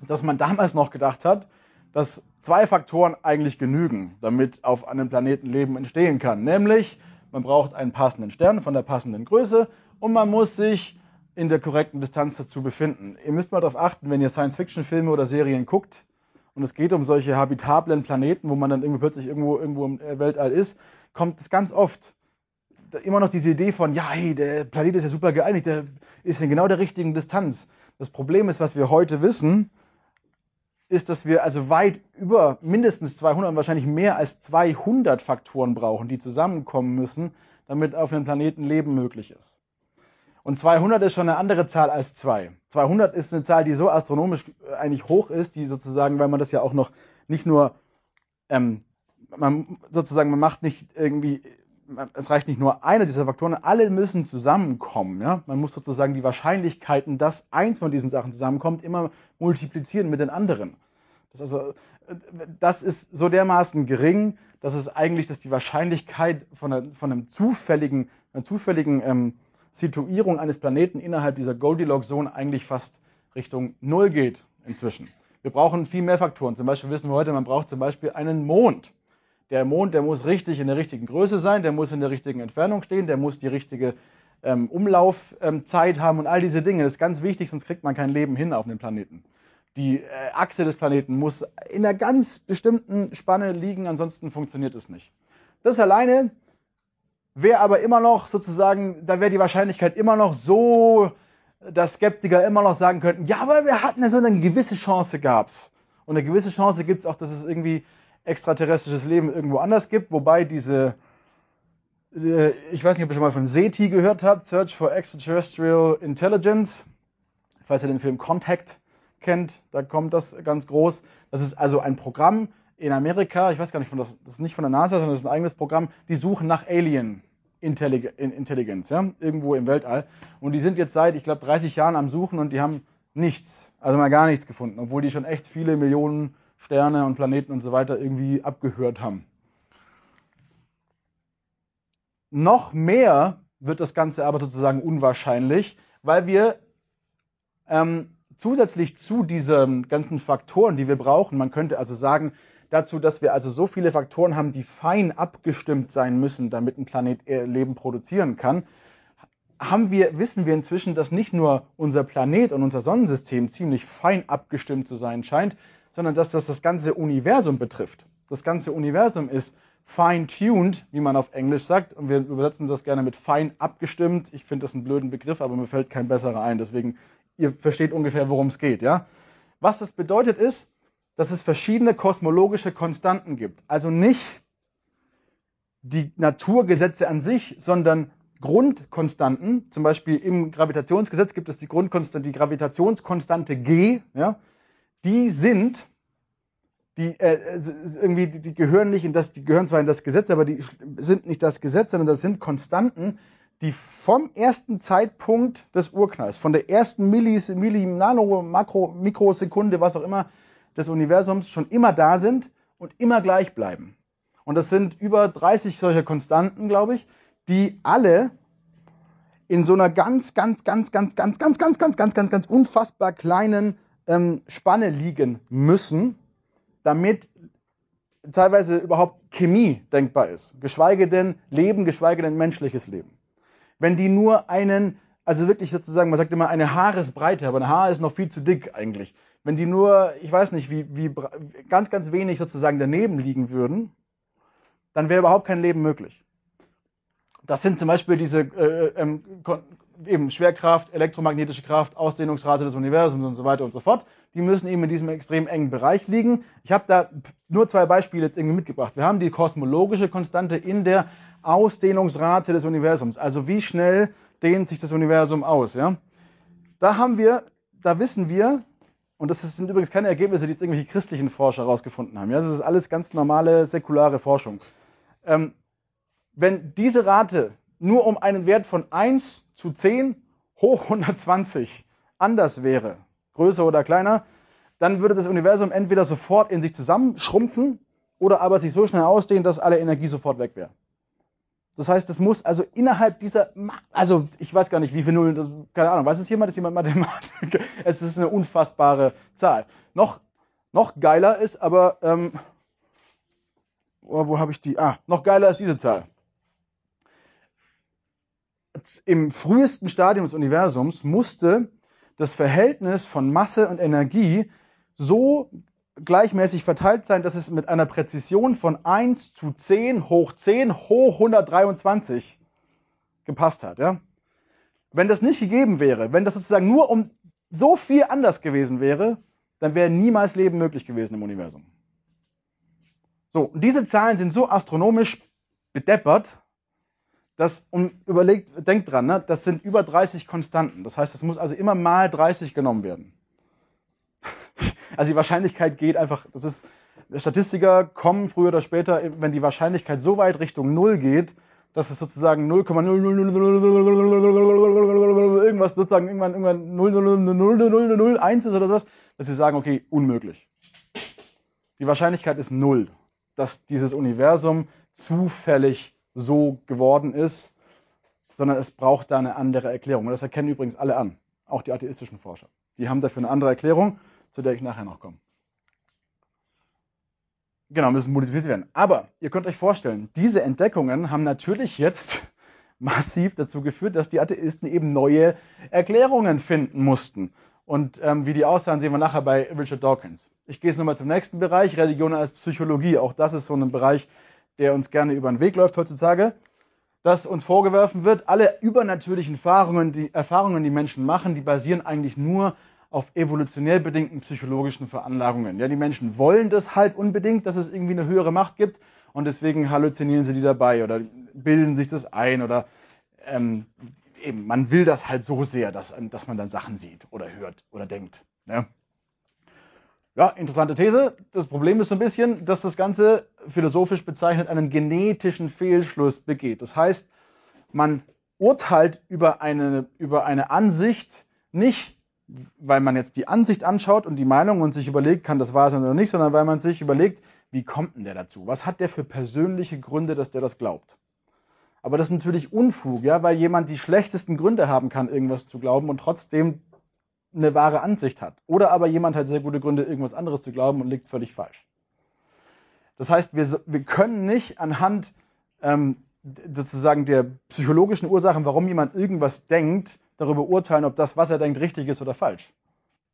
dass man damals noch gedacht hat, dass zwei Faktoren eigentlich genügen, damit auf einem Planeten Leben entstehen kann. Nämlich, man braucht einen passenden Stern von der passenden Größe und man muss sich in der korrekten Distanz dazu befinden. Ihr müsst mal darauf achten, wenn ihr Science-Fiction-Filme oder Serien guckt und es geht um solche habitablen Planeten, wo man dann irgendwie plötzlich irgendwo, irgendwo im Weltall ist, kommt es ganz oft immer noch diese Idee von, ja, hey, der Planet ist ja super geeinigt, der ist in genau der richtigen Distanz. Das Problem ist, was wir heute wissen, ist, dass wir also weit über mindestens 200 und wahrscheinlich mehr als 200 Faktoren brauchen, die zusammenkommen müssen, damit auf einem Planeten Leben möglich ist. Und 200 ist schon eine andere Zahl als 2. 200 ist eine Zahl, die so astronomisch äh, eigentlich hoch ist, die sozusagen, weil man das ja auch noch nicht nur, ähm, man sozusagen, man macht nicht irgendwie, es reicht nicht nur einer dieser Faktoren, alle müssen zusammenkommen. Ja? Man muss sozusagen die Wahrscheinlichkeiten, dass eins von diesen Sachen zusammenkommt, immer multiplizieren mit den anderen. Das, also, das ist so dermaßen gering, dass es eigentlich, dass die Wahrscheinlichkeit von, einer, von einem zufälligen, einer zufälligen ähm, Situierung eines Planeten innerhalb dieser Goldilocks-Zone eigentlich fast Richtung Null geht inzwischen. Wir brauchen viel mehr Faktoren. Zum Beispiel wissen wir heute, man braucht zum Beispiel einen Mond. Der Mond, der muss richtig in der richtigen Größe sein, der muss in der richtigen Entfernung stehen, der muss die richtige ähm, Umlaufzeit ähm, haben und all diese Dinge. Das ist ganz wichtig, sonst kriegt man kein Leben hin auf dem Planeten. Die äh, Achse des Planeten muss in einer ganz bestimmten Spanne liegen, ansonsten funktioniert es nicht. Das alleine wäre aber immer noch sozusagen, da wäre die Wahrscheinlichkeit immer noch so, dass Skeptiker immer noch sagen könnten, ja, aber wir hatten ja so eine gewisse Chance gab's. Und eine gewisse Chance gibt es auch, dass es irgendwie extraterrestrisches Leben irgendwo anders gibt, wobei diese, äh, ich weiß nicht, ob ihr schon mal von SETI gehört habt, Search for Extraterrestrial Intelligence, falls ihr den Film Contact kennt, da kommt das ganz groß. Das ist also ein Programm in Amerika, ich weiß gar nicht, von das, das ist nicht von der NASA, sondern das ist ein eigenes Programm, die suchen nach Alien Intelligenz, ja, irgendwo im Weltall. Und die sind jetzt seit, ich glaube, 30 Jahren am Suchen und die haben nichts, also mal gar nichts gefunden, obwohl die schon echt viele Millionen Sterne und Planeten und so weiter irgendwie abgehört haben. Noch mehr wird das Ganze aber sozusagen unwahrscheinlich, weil wir ähm, zusätzlich zu diesen ganzen Faktoren, die wir brauchen, man könnte also sagen, dazu, dass wir also so viele Faktoren haben, die fein abgestimmt sein müssen, damit ein Planet Leben produzieren kann, haben wir, wissen wir inzwischen, dass nicht nur unser Planet und unser Sonnensystem ziemlich fein abgestimmt zu sein scheint, sondern dass das das ganze Universum betrifft. Das ganze Universum ist fine-tuned, wie man auf Englisch sagt, und wir übersetzen das gerne mit fein abgestimmt. Ich finde das einen blöden Begriff, aber mir fällt kein besserer ein. Deswegen, ihr versteht ungefähr, worum es geht, ja? Was das bedeutet ist, dass es verschiedene kosmologische Konstanten gibt. Also nicht die Naturgesetze an sich, sondern Grundkonstanten. Zum Beispiel im Gravitationsgesetz gibt es die Grundkonstante, die Gravitationskonstante G. Ja, die sind, die äh, irgendwie, die, die gehören nicht in das, die gehören zwar in das Gesetz, aber die sind nicht das Gesetz, sondern das sind Konstanten, die vom ersten Zeitpunkt des Urknalls, von der ersten Millis, Milli, Nano, Makro, Mikrosekunde, was auch immer, des Universums schon immer da sind und immer gleich bleiben. Und das sind über 30 solcher Konstanten, glaube ich, die alle in so einer ganz, ganz, ganz, ganz, ganz, ganz, ganz, ganz, ganz, ganz, ganz unfassbar kleinen ähm, Spanne liegen müssen, damit teilweise überhaupt Chemie denkbar ist. Geschweige denn Leben, geschweige denn menschliches Leben. Wenn die nur einen, also wirklich sozusagen, man sagt immer eine Haaresbreite, aber ein Haar ist noch viel zu dick eigentlich wenn die nur, ich weiß nicht, wie, wie ganz, ganz wenig sozusagen daneben liegen würden, dann wäre überhaupt kein Leben möglich. Das sind zum Beispiel diese äh, ähm, eben Schwerkraft, elektromagnetische Kraft, Ausdehnungsrate des Universums und so weiter und so fort. Die müssen eben in diesem extrem engen Bereich liegen. Ich habe da nur zwei Beispiele jetzt irgendwie mitgebracht. Wir haben die kosmologische Konstante in der Ausdehnungsrate des Universums. Also wie schnell dehnt sich das Universum aus? Ja? Da haben wir, da wissen wir, und das sind übrigens keine Ergebnisse, die jetzt irgendwelche christlichen Forscher herausgefunden haben. Ja, das ist alles ganz normale säkulare Forschung. Ähm, wenn diese Rate nur um einen Wert von 1 zu 10 hoch 120 anders wäre, größer oder kleiner, dann würde das Universum entweder sofort in sich zusammenschrumpfen oder aber sich so schnell ausdehnen, dass alle Energie sofort weg wäre. Das heißt, es muss also innerhalb dieser, also ich weiß gar nicht, wie viele Nullen, das, keine Ahnung, weiß es jemand, ist jemand Mathematiker? Es ist eine unfassbare Zahl. Noch, noch geiler ist aber, ähm, oh, wo habe ich die? Ah, noch geiler ist diese Zahl. Im frühesten Stadium des Universums musste das Verhältnis von Masse und Energie so gleichmäßig verteilt sein, dass es mit einer Präzision von 1 zu 10 hoch 10 hoch 123 gepasst hat. Ja? Wenn das nicht gegeben wäre, wenn das sozusagen nur um so viel anders gewesen wäre, dann wäre niemals Leben möglich gewesen im Universum. So, und diese Zahlen sind so astronomisch bedeppert, dass, und überlegt, denkt dran, ne, das sind über 30 Konstanten. Das heißt, es muss also immer mal 30 genommen werden. Also die Wahrscheinlichkeit geht einfach, das ist, Statistiker kommen früher oder später, wenn die Wahrscheinlichkeit so weit Richtung Null geht, dass es sozusagen 0,000 irgendwas sozusagen irgendwann irgendwann 0,00001 ist oder sowas, dass sie sagen, okay, unmöglich. Die Wahrscheinlichkeit ist null, dass dieses Universum zufällig so geworden ist, sondern es braucht da eine andere Erklärung. Und das erkennen übrigens alle an, auch die atheistischen Forscher. Die haben dafür eine andere Erklärung zu der ich nachher noch komme. Genau, müssen multipliziert werden. Aber ihr könnt euch vorstellen, diese Entdeckungen haben natürlich jetzt massiv dazu geführt, dass die Atheisten eben neue Erklärungen finden mussten. Und ähm, wie die aussahen, sehen wir nachher bei Richard Dawkins. Ich gehe jetzt nochmal zum nächsten Bereich, Religion als Psychologie. Auch das ist so ein Bereich, der uns gerne über den Weg läuft heutzutage. Dass uns vorgeworfen wird, alle übernatürlichen Erfahrungen, die Erfahrungen, die Menschen machen, die basieren eigentlich nur auf evolutionär bedingten psychologischen Veranlagungen. Ja, die Menschen wollen das halt unbedingt, dass es irgendwie eine höhere Macht gibt und deswegen halluzinieren sie die dabei oder bilden sich das ein oder ähm, eben, man will das halt so sehr, dass, dass man dann Sachen sieht oder hört oder denkt. Ne? Ja, interessante These. Das Problem ist so ein bisschen, dass das Ganze philosophisch bezeichnet einen genetischen Fehlschluss begeht. Das heißt, man urteilt über eine, über eine Ansicht nicht weil man jetzt die Ansicht anschaut und die Meinung und sich überlegt, kann das wahr sein oder nicht, sondern weil man sich überlegt, wie kommt denn der dazu? Was hat der für persönliche Gründe, dass der das glaubt? Aber das ist natürlich Unfug, ja, weil jemand die schlechtesten Gründe haben kann, irgendwas zu glauben und trotzdem eine wahre Ansicht hat. Oder aber jemand hat sehr gute Gründe, irgendwas anderes zu glauben und liegt völlig falsch. Das heißt, wir, wir können nicht anhand ähm, sozusagen der psychologischen Ursachen, warum jemand irgendwas denkt, darüber urteilen, ob das, was er denkt, richtig ist oder falsch.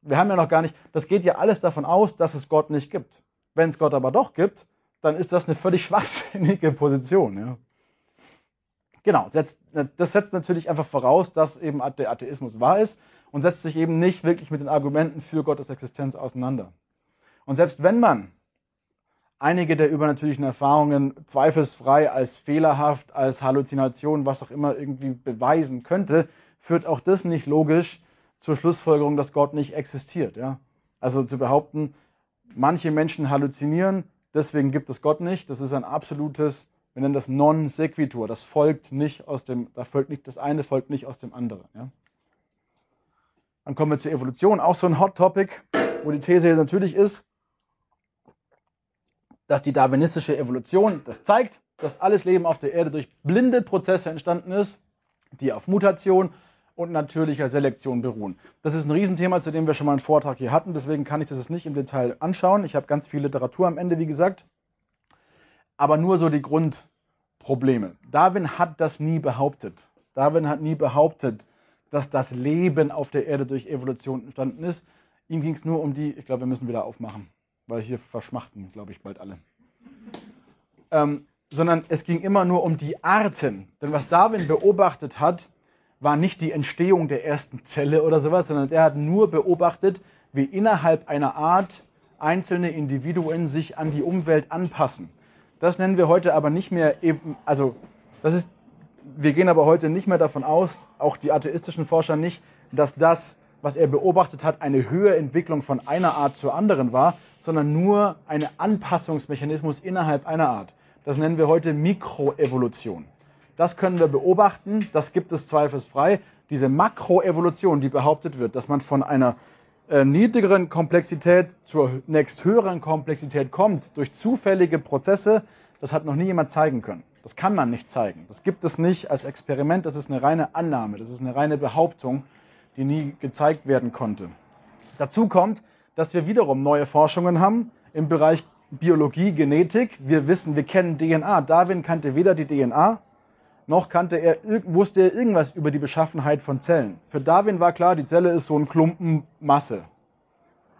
Wir haben ja noch gar nicht, das geht ja alles davon aus, dass es Gott nicht gibt. Wenn es Gott aber doch gibt, dann ist das eine völlig schwachsinnige Position. Ja. Genau, das setzt natürlich einfach voraus, dass eben der Atheismus wahr ist und setzt sich eben nicht wirklich mit den Argumenten für Gottes Existenz auseinander. Und selbst wenn man einige der übernatürlichen Erfahrungen zweifelsfrei als fehlerhaft, als Halluzination, was auch immer irgendwie beweisen könnte, führt auch das nicht logisch zur Schlussfolgerung, dass Gott nicht existiert. Ja? Also zu behaupten, manche Menschen halluzinieren, deswegen gibt es Gott nicht, das ist ein absolutes, wir nennen das non sequitur. Das folgt nicht aus dem, da folgt nicht das eine, folgt nicht aus dem anderen. Ja? Dann kommen wir zur Evolution, auch so ein Hot Topic, wo die These natürlich ist, dass die darwinistische Evolution das zeigt, dass alles Leben auf der Erde durch blinde Prozesse entstanden ist, die auf Mutation und natürlicher Selektion beruhen. Das ist ein Riesenthema, zu dem wir schon mal einen Vortrag hier hatten, deswegen kann ich das jetzt nicht im Detail anschauen. Ich habe ganz viel Literatur am Ende, wie gesagt, aber nur so die Grundprobleme. Darwin hat das nie behauptet. Darwin hat nie behauptet, dass das Leben auf der Erde durch Evolution entstanden ist. Ihm ging es nur um die, ich glaube, wir müssen wieder aufmachen, weil hier verschmachten, glaube ich, bald alle. Ähm, sondern es ging immer nur um die Arten. Denn was Darwin beobachtet hat, war nicht die Entstehung der ersten Zelle oder sowas, sondern er hat nur beobachtet, wie innerhalb einer Art einzelne Individuen sich an die Umwelt anpassen. Das nennen wir heute aber nicht mehr eben, also das ist, wir gehen aber heute nicht mehr davon aus, auch die atheistischen Forscher nicht, dass das, was er beobachtet hat, eine höhere Entwicklung von einer Art zur anderen war, sondern nur ein Anpassungsmechanismus innerhalb einer Art. Das nennen wir heute Mikroevolution. Das können wir beobachten, das gibt es zweifelsfrei, diese Makroevolution, die behauptet wird, dass man von einer äh, niedrigeren Komplexität zur nächst höheren Komplexität kommt durch zufällige Prozesse, das hat noch nie jemand zeigen können. Das kann man nicht zeigen. Das gibt es nicht als Experiment, das ist eine reine Annahme, das ist eine reine Behauptung, die nie gezeigt werden konnte. Dazu kommt, dass wir wiederum neue Forschungen haben im Bereich Biologie, Genetik. Wir wissen, wir kennen DNA. Darwin kannte weder die DNA, noch kannte er, wusste er irgendwas über die Beschaffenheit von Zellen. Für Darwin war klar, die Zelle ist so ein Klumpen Masse.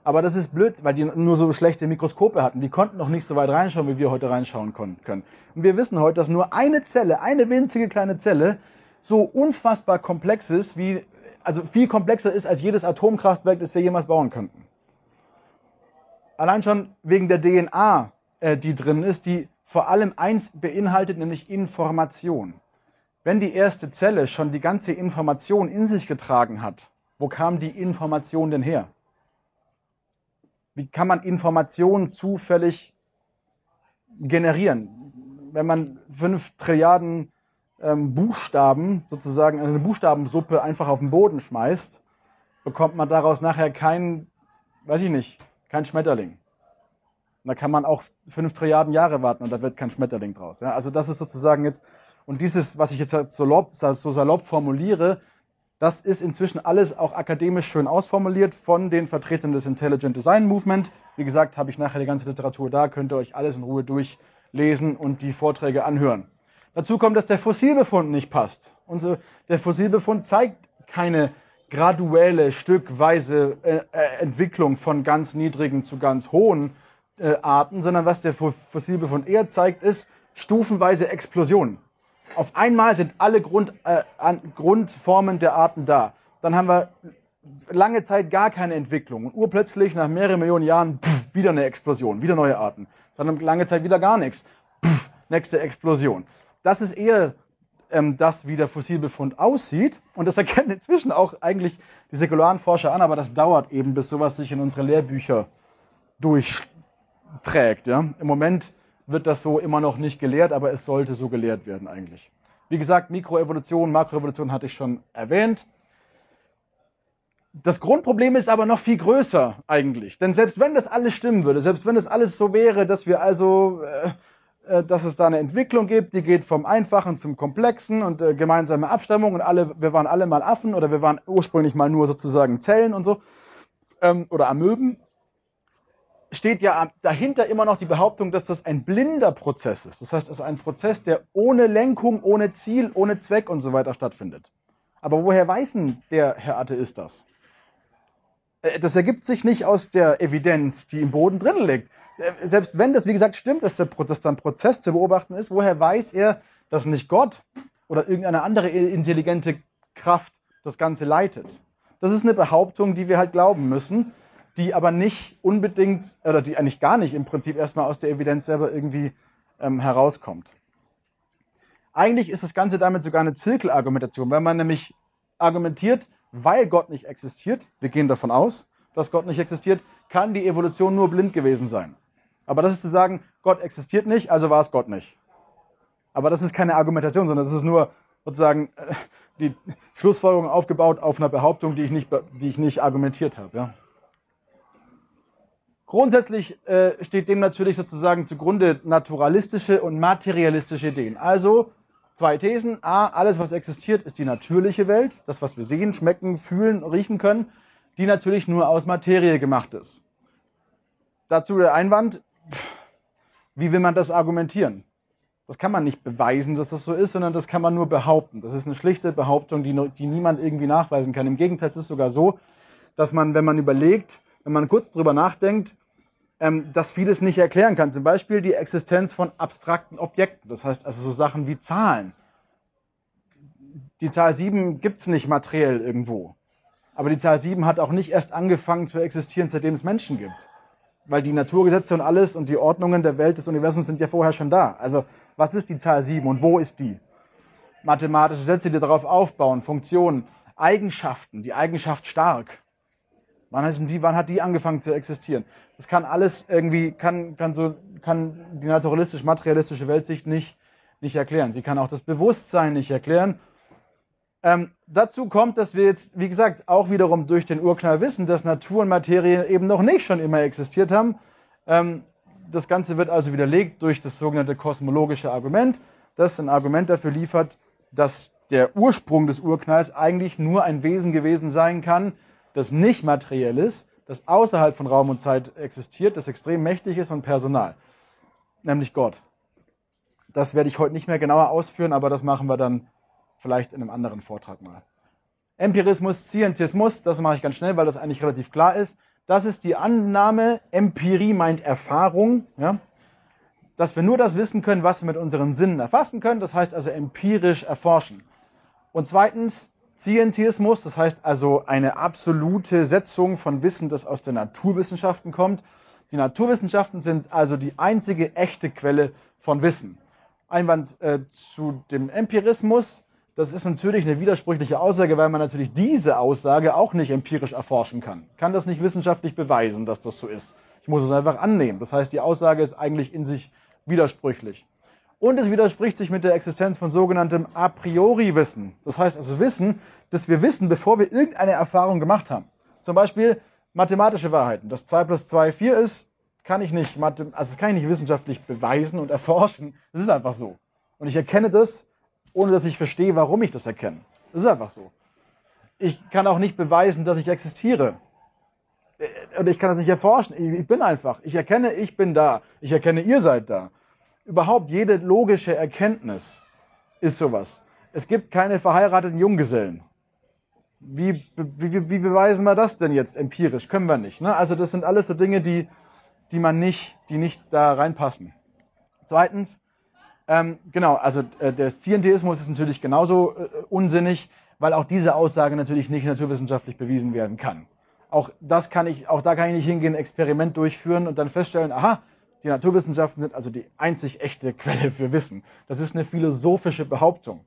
Aber das ist blöd, weil die nur so schlechte Mikroskope hatten. Die konnten noch nicht so weit reinschauen, wie wir heute reinschauen können. Und wir wissen heute, dass nur eine Zelle, eine winzige kleine Zelle, so unfassbar komplex ist, wie, also viel komplexer ist als jedes Atomkraftwerk, das wir jemals bauen könnten. Allein schon wegen der DNA, äh, die drin ist, die vor allem eins beinhaltet, nämlich Information. Wenn die erste Zelle schon die ganze Information in sich getragen hat, wo kam die Information denn her? Wie kann man Informationen zufällig generieren? Wenn man fünf Trilliarden ähm, Buchstaben, sozusagen eine Buchstabensuppe einfach auf den Boden schmeißt, bekommt man daraus nachher kein, weiß ich nicht, kein Schmetterling. Da kann man auch fünf Trilliarden Jahre warten und da wird kein Schmetterling draus. Ja? Also das ist sozusagen jetzt, und dieses, was ich jetzt so salopp, so salopp formuliere, das ist inzwischen alles auch akademisch schön ausformuliert von den Vertretern des Intelligent Design Movement. Wie gesagt, habe ich nachher die ganze Literatur da, könnt ihr euch alles in Ruhe durchlesen und die Vorträge anhören. Dazu kommt, dass der Fossilbefund nicht passt. Und der Fossilbefund zeigt keine graduelle, stückweise äh, äh, Entwicklung von ganz niedrigen zu ganz hohen äh, Arten, sondern was der Fossilbefund eher zeigt, ist stufenweise Explosionen. Auf einmal sind alle Grund, äh, an, Grundformen der Arten da. Dann haben wir lange Zeit gar keine Entwicklung. Und urplötzlich, nach mehreren Millionen Jahren, pff, wieder eine Explosion, wieder neue Arten. Dann lange Zeit wieder gar nichts. Pff, nächste Explosion. Das ist eher ähm, das, wie der Fossilbefund aussieht. Und das erkennen inzwischen auch eigentlich die säkularen Forscher an, aber das dauert eben, bis sowas sich in unsere Lehrbücher durchträgt. Ja? Im Moment wird das so immer noch nicht gelehrt, aber es sollte so gelehrt werden eigentlich. Wie gesagt, Mikroevolution, Makroevolution hatte ich schon erwähnt. Das Grundproblem ist aber noch viel größer eigentlich. Denn selbst wenn das alles stimmen würde, selbst wenn das alles so wäre, dass wir also, äh, äh, dass es da eine Entwicklung gibt, die geht vom Einfachen zum Komplexen und äh, gemeinsame Abstammung und alle, wir waren alle mal Affen oder wir waren ursprünglich mal nur sozusagen Zellen und so ähm, oder Amöben, steht ja dahinter immer noch die Behauptung, dass das ein blinder Prozess ist. Das heißt, es ist ein Prozess, der ohne Lenkung, ohne Ziel, ohne Zweck und so weiter stattfindet. Aber woher weiß denn der Herr Atheist das? Äh, das ergibt sich nicht aus der Evidenz, die im Boden drin liegt. Äh, selbst wenn das, wie gesagt, stimmt, dass, der, dass da ein Prozess zu beobachten ist, woher weiß er, dass nicht Gott oder irgendeine andere intelligente Kraft das Ganze leitet? Das ist eine Behauptung, die wir halt glauben müssen die aber nicht unbedingt, oder die eigentlich gar nicht im Prinzip erstmal aus der Evidenz selber irgendwie ähm, herauskommt. Eigentlich ist das Ganze damit sogar eine Zirkelargumentation, weil man nämlich argumentiert, weil Gott nicht existiert, wir gehen davon aus, dass Gott nicht existiert, kann die Evolution nur blind gewesen sein. Aber das ist zu sagen, Gott existiert nicht, also war es Gott nicht. Aber das ist keine Argumentation, sondern das ist nur sozusagen äh, die Schlussfolgerung aufgebaut auf einer Behauptung, die ich nicht, die ich nicht argumentiert habe. Ja. Grundsätzlich äh, steht dem natürlich sozusagen zugrunde naturalistische und materialistische Ideen. Also zwei Thesen. A, alles, was existiert, ist die natürliche Welt, das, was wir sehen, schmecken, fühlen, riechen können, die natürlich nur aus Materie gemacht ist. Dazu der Einwand, wie will man das argumentieren? Das kann man nicht beweisen, dass das so ist, sondern das kann man nur behaupten. Das ist eine schlichte Behauptung, die, die niemand irgendwie nachweisen kann. Im Gegenteil, es ist sogar so, dass man, wenn man überlegt, wenn man kurz drüber nachdenkt, ähm, das vieles nicht erklären kann. Zum Beispiel die Existenz von abstrakten Objekten, das heißt also so Sachen wie Zahlen. Die Zahl 7 gibt es nicht materiell irgendwo. Aber die Zahl 7 hat auch nicht erst angefangen zu existieren, seitdem es Menschen gibt. Weil die Naturgesetze und alles und die Ordnungen der Welt des Universums sind ja vorher schon da. Also was ist die Zahl 7 und wo ist die? Mathematische Sätze, die darauf aufbauen, Funktionen, Eigenschaften, die Eigenschaft stark. Wann, heißt die, wann hat die angefangen zu existieren? Das kann alles irgendwie, kann, kann, so, kann die naturalistisch-materialistische Weltsicht nicht, nicht erklären. Sie kann auch das Bewusstsein nicht erklären. Ähm, dazu kommt, dass wir jetzt, wie gesagt, auch wiederum durch den Urknall wissen, dass Natur und Materie eben noch nicht schon immer existiert haben. Ähm, das Ganze wird also widerlegt durch das sogenannte kosmologische Argument, das ein Argument dafür liefert, dass der Ursprung des Urknalls eigentlich nur ein Wesen gewesen sein kann, das nicht materiell ist, das außerhalb von Raum und Zeit existiert, das extrem mächtig ist und personal, nämlich Gott. Das werde ich heute nicht mehr genauer ausführen, aber das machen wir dann vielleicht in einem anderen Vortrag mal. Empirismus, Scientismus, das mache ich ganz schnell, weil das eigentlich relativ klar ist. Das ist die Annahme, Empirie meint Erfahrung, ja, dass wir nur das wissen können, was wir mit unseren Sinnen erfassen können, das heißt also empirisch erforschen. Und zweitens, Scientismus, das heißt also eine absolute Setzung von Wissen, das aus den Naturwissenschaften kommt. Die Naturwissenschaften sind also die einzige echte Quelle von Wissen. Einwand äh, zu dem Empirismus. Das ist natürlich eine widersprüchliche Aussage, weil man natürlich diese Aussage auch nicht empirisch erforschen kann. Kann das nicht wissenschaftlich beweisen, dass das so ist. Ich muss es einfach annehmen. Das heißt, die Aussage ist eigentlich in sich widersprüchlich. Und es widerspricht sich mit der Existenz von sogenanntem A priori Wissen. Das heißt also Wissen, dass wir wissen, bevor wir irgendeine Erfahrung gemacht haben. Zum Beispiel mathematische Wahrheiten. Dass 2 plus 2 4 ist, kann ich nicht, also das kann ich nicht wissenschaftlich beweisen und erforschen. Das ist einfach so. Und ich erkenne das, ohne dass ich verstehe, warum ich das erkenne. Das ist einfach so. Ich kann auch nicht beweisen, dass ich existiere. Äh, und ich kann das nicht erforschen. Ich bin einfach. Ich erkenne, ich bin da. Ich erkenne, ihr seid da. Überhaupt jede logische Erkenntnis ist sowas. Es gibt keine verheirateten Junggesellen. Wie, wie, wie beweisen wir das denn jetzt empirisch? Können wir nicht. Ne? Also das sind alles so Dinge, die die man nicht, die nicht da reinpassen. Zweitens, ähm, genau, also äh, der Scientismus ist natürlich genauso äh, unsinnig, weil auch diese Aussage natürlich nicht naturwissenschaftlich bewiesen werden kann. Auch das kann ich, auch da kann ich nicht hingehen, ein Experiment durchführen und dann feststellen, aha, die Naturwissenschaften sind also die einzig echte Quelle für Wissen. Das ist eine philosophische Behauptung,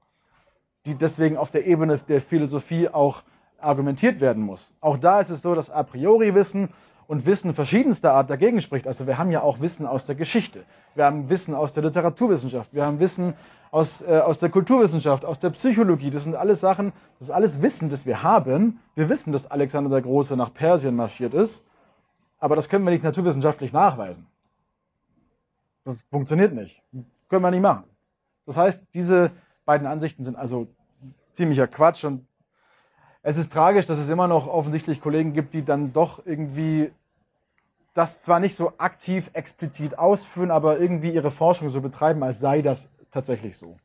die deswegen auf der Ebene der Philosophie auch argumentiert werden muss. Auch da ist es so, dass a priori Wissen und Wissen verschiedenster Art dagegen spricht. Also wir haben ja auch Wissen aus der Geschichte, wir haben Wissen aus der Literaturwissenschaft, wir haben Wissen aus, äh, aus der Kulturwissenschaft, aus der Psychologie. Das sind alles Sachen, das ist alles Wissen, das wir haben. Wir wissen, dass Alexander der Große nach Persien marschiert ist, aber das können wir nicht naturwissenschaftlich nachweisen. Das funktioniert nicht. Können wir nicht machen. Das heißt, diese beiden Ansichten sind also ziemlicher Quatsch und es ist tragisch, dass es immer noch offensichtlich Kollegen gibt, die dann doch irgendwie das zwar nicht so aktiv explizit ausführen, aber irgendwie ihre Forschung so betreiben, als sei das tatsächlich so.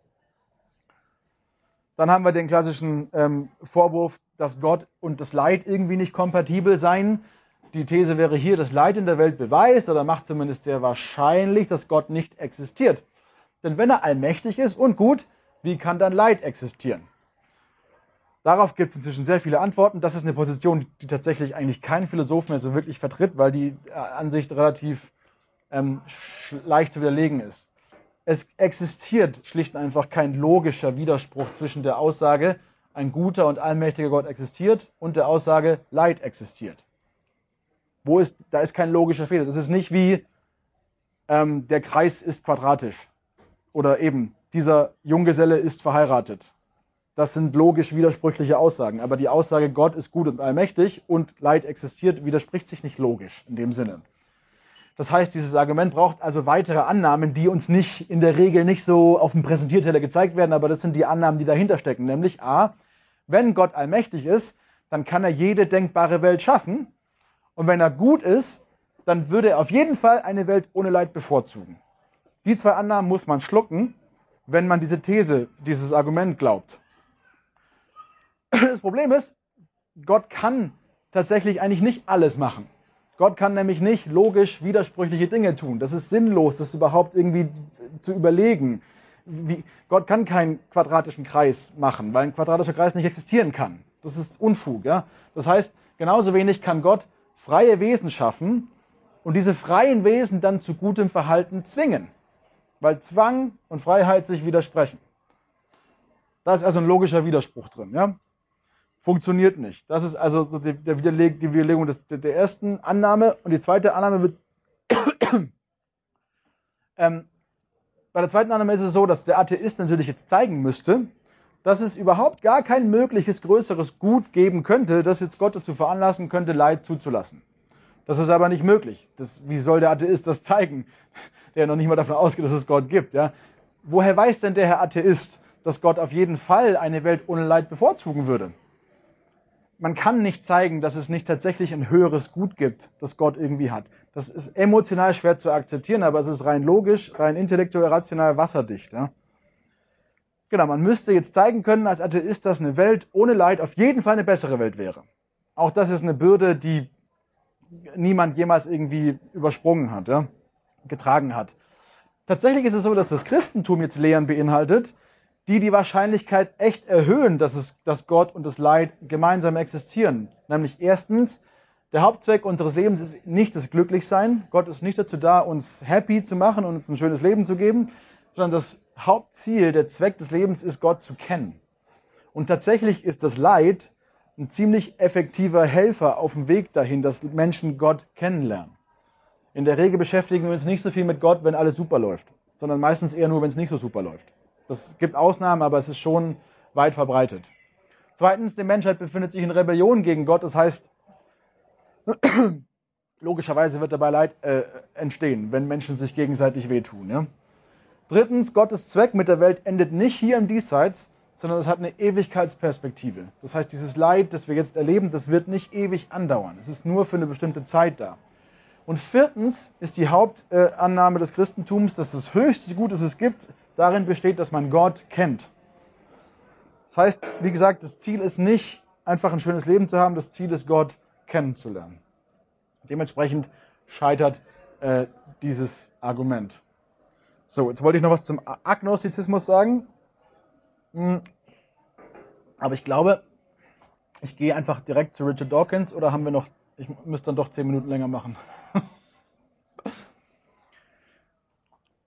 Dann haben wir den klassischen ähm, Vorwurf, dass Gott und das Leid irgendwie nicht kompatibel seien. Die These wäre hier, das Leid in der Welt beweist oder macht zumindest sehr wahrscheinlich, dass Gott nicht existiert. Denn wenn er allmächtig ist und gut, wie kann dann Leid existieren? Darauf gibt es inzwischen sehr viele Antworten. Das ist eine Position, die tatsächlich eigentlich kein Philosoph mehr so wirklich vertritt, weil die äh, Ansicht relativ ähm, leicht zu widerlegen ist. Es existiert schlicht und einfach kein logischer Widerspruch zwischen der Aussage, ein guter und allmächtiger Gott existiert und der Aussage, Leid existiert. Wo ist, da ist kein logischer Fehler. Das ist nicht wie ähm, der Kreis ist quadratisch oder eben dieser Junggeselle ist verheiratet das sind logisch widersprüchliche Aussagen. Aber die Aussage, Gott ist gut und allmächtig und Leid existiert, widerspricht sich nicht logisch in dem Sinne. Das heißt, dieses Argument braucht also weitere Annahmen, die uns nicht in der Regel nicht so auf dem Präsentierteller gezeigt werden, aber das sind die Annahmen, die dahinter stecken. Nämlich A, wenn Gott allmächtig ist, dann kann er jede denkbare Welt schaffen. Und wenn er gut ist, dann würde er auf jeden Fall eine Welt ohne Leid bevorzugen. Die zwei Annahmen muss man schlucken, wenn man diese These, dieses Argument glaubt. Das Problem ist, Gott kann tatsächlich eigentlich nicht alles machen. Gott kann nämlich nicht logisch widersprüchliche Dinge tun. Das ist sinnlos, das überhaupt irgendwie zu überlegen. Wie, Gott kann keinen quadratischen Kreis machen, weil ein quadratischer Kreis nicht existieren kann. Das ist Unfug. Ja? Das heißt, genauso wenig kann Gott freie Wesen schaffen und diese freien Wesen dann zu gutem Verhalten zwingen, weil Zwang und Freiheit sich widersprechen. Da ist also ein logischer Widerspruch drin. Ja? funktioniert nicht. Das ist also so die, der Widerleg, die Widerlegung des, der, der, ersten Annahme. Und die zweite Annahme wird. ähm, bei der zweiten Annahme ist es so, dass der Atheist natürlich jetzt zeigen müsste, dass es überhaupt gar kein mögliches größeres Gut geben könnte, das jetzt Gott dazu veranlassen könnte, Leid zuzulassen. Das ist aber nicht möglich. Das, wie soll der Atheist das zeigen, der noch nicht mal davon ausgeht, dass es Gott gibt? Ja? Woher weiß denn der Herr Atheist, dass Gott auf jeden Fall eine Welt ohne Leid bevorzugen würde? Man kann nicht zeigen, dass es nicht tatsächlich ein höheres Gut gibt, das Gott irgendwie hat. Das ist emotional schwer zu akzeptieren, aber es ist rein logisch, rein intellektuell, rational wasserdicht. Ja? Genau, man müsste jetzt zeigen können als Atheist, dass eine Welt ohne Leid auf jeden Fall eine bessere Welt wäre. Auch das ist eine Bürde, die niemand jemals irgendwie übersprungen hat, ja, getragen hat. Tatsächlich ist es so, dass das Christentum jetzt Lehren beinhaltet, die die Wahrscheinlichkeit echt erhöhen, dass, es, dass Gott und das Leid gemeinsam existieren. Nämlich erstens, der Hauptzweck unseres Lebens ist nicht das Glücklichsein. Gott ist nicht dazu da, uns happy zu machen und uns ein schönes Leben zu geben, sondern das Hauptziel, der Zweck des Lebens ist, Gott zu kennen. Und tatsächlich ist das Leid ein ziemlich effektiver Helfer auf dem Weg dahin, dass Menschen Gott kennenlernen. In der Regel beschäftigen wir uns nicht so viel mit Gott, wenn alles super läuft, sondern meistens eher nur, wenn es nicht so super läuft. Das gibt Ausnahmen, aber es ist schon weit verbreitet. Zweitens, die Menschheit befindet sich in Rebellion gegen Gott. Das heißt, logischerweise wird dabei Leid äh, entstehen, wenn Menschen sich gegenseitig wehtun. Ja? Drittens, Gottes Zweck mit der Welt endet nicht hier im Diesseits, sondern es hat eine Ewigkeitsperspektive. Das heißt, dieses Leid, das wir jetzt erleben, das wird nicht ewig andauern. Es ist nur für eine bestimmte Zeit da. Und viertens ist die Hauptannahme des Christentums, dass das höchste Gut, das es gibt, darin besteht, dass man Gott kennt. Das heißt, wie gesagt, das Ziel ist nicht, einfach ein schönes Leben zu haben, das Ziel ist, Gott kennenzulernen. Dementsprechend scheitert äh, dieses Argument. So, jetzt wollte ich noch was zum Agnostizismus sagen. Hm. Aber ich glaube, ich gehe einfach direkt zu Richard Dawkins oder haben wir noch, ich müsste dann doch zehn Minuten länger machen.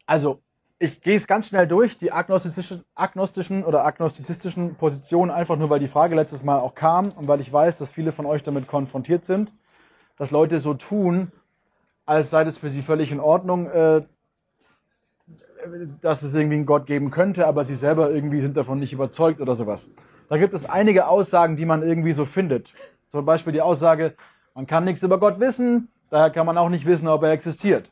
also, ich gehe es ganz schnell durch, die agnostischen, agnostischen oder agnostizistischen Positionen, einfach nur weil die Frage letztes Mal auch kam und weil ich weiß, dass viele von euch damit konfrontiert sind, dass Leute so tun, als sei das für sie völlig in Ordnung, äh, dass es irgendwie einen Gott geben könnte, aber sie selber irgendwie sind davon nicht überzeugt oder sowas. Da gibt es einige Aussagen, die man irgendwie so findet. Zum Beispiel die Aussage, man kann nichts über Gott wissen, daher kann man auch nicht wissen, ob er existiert.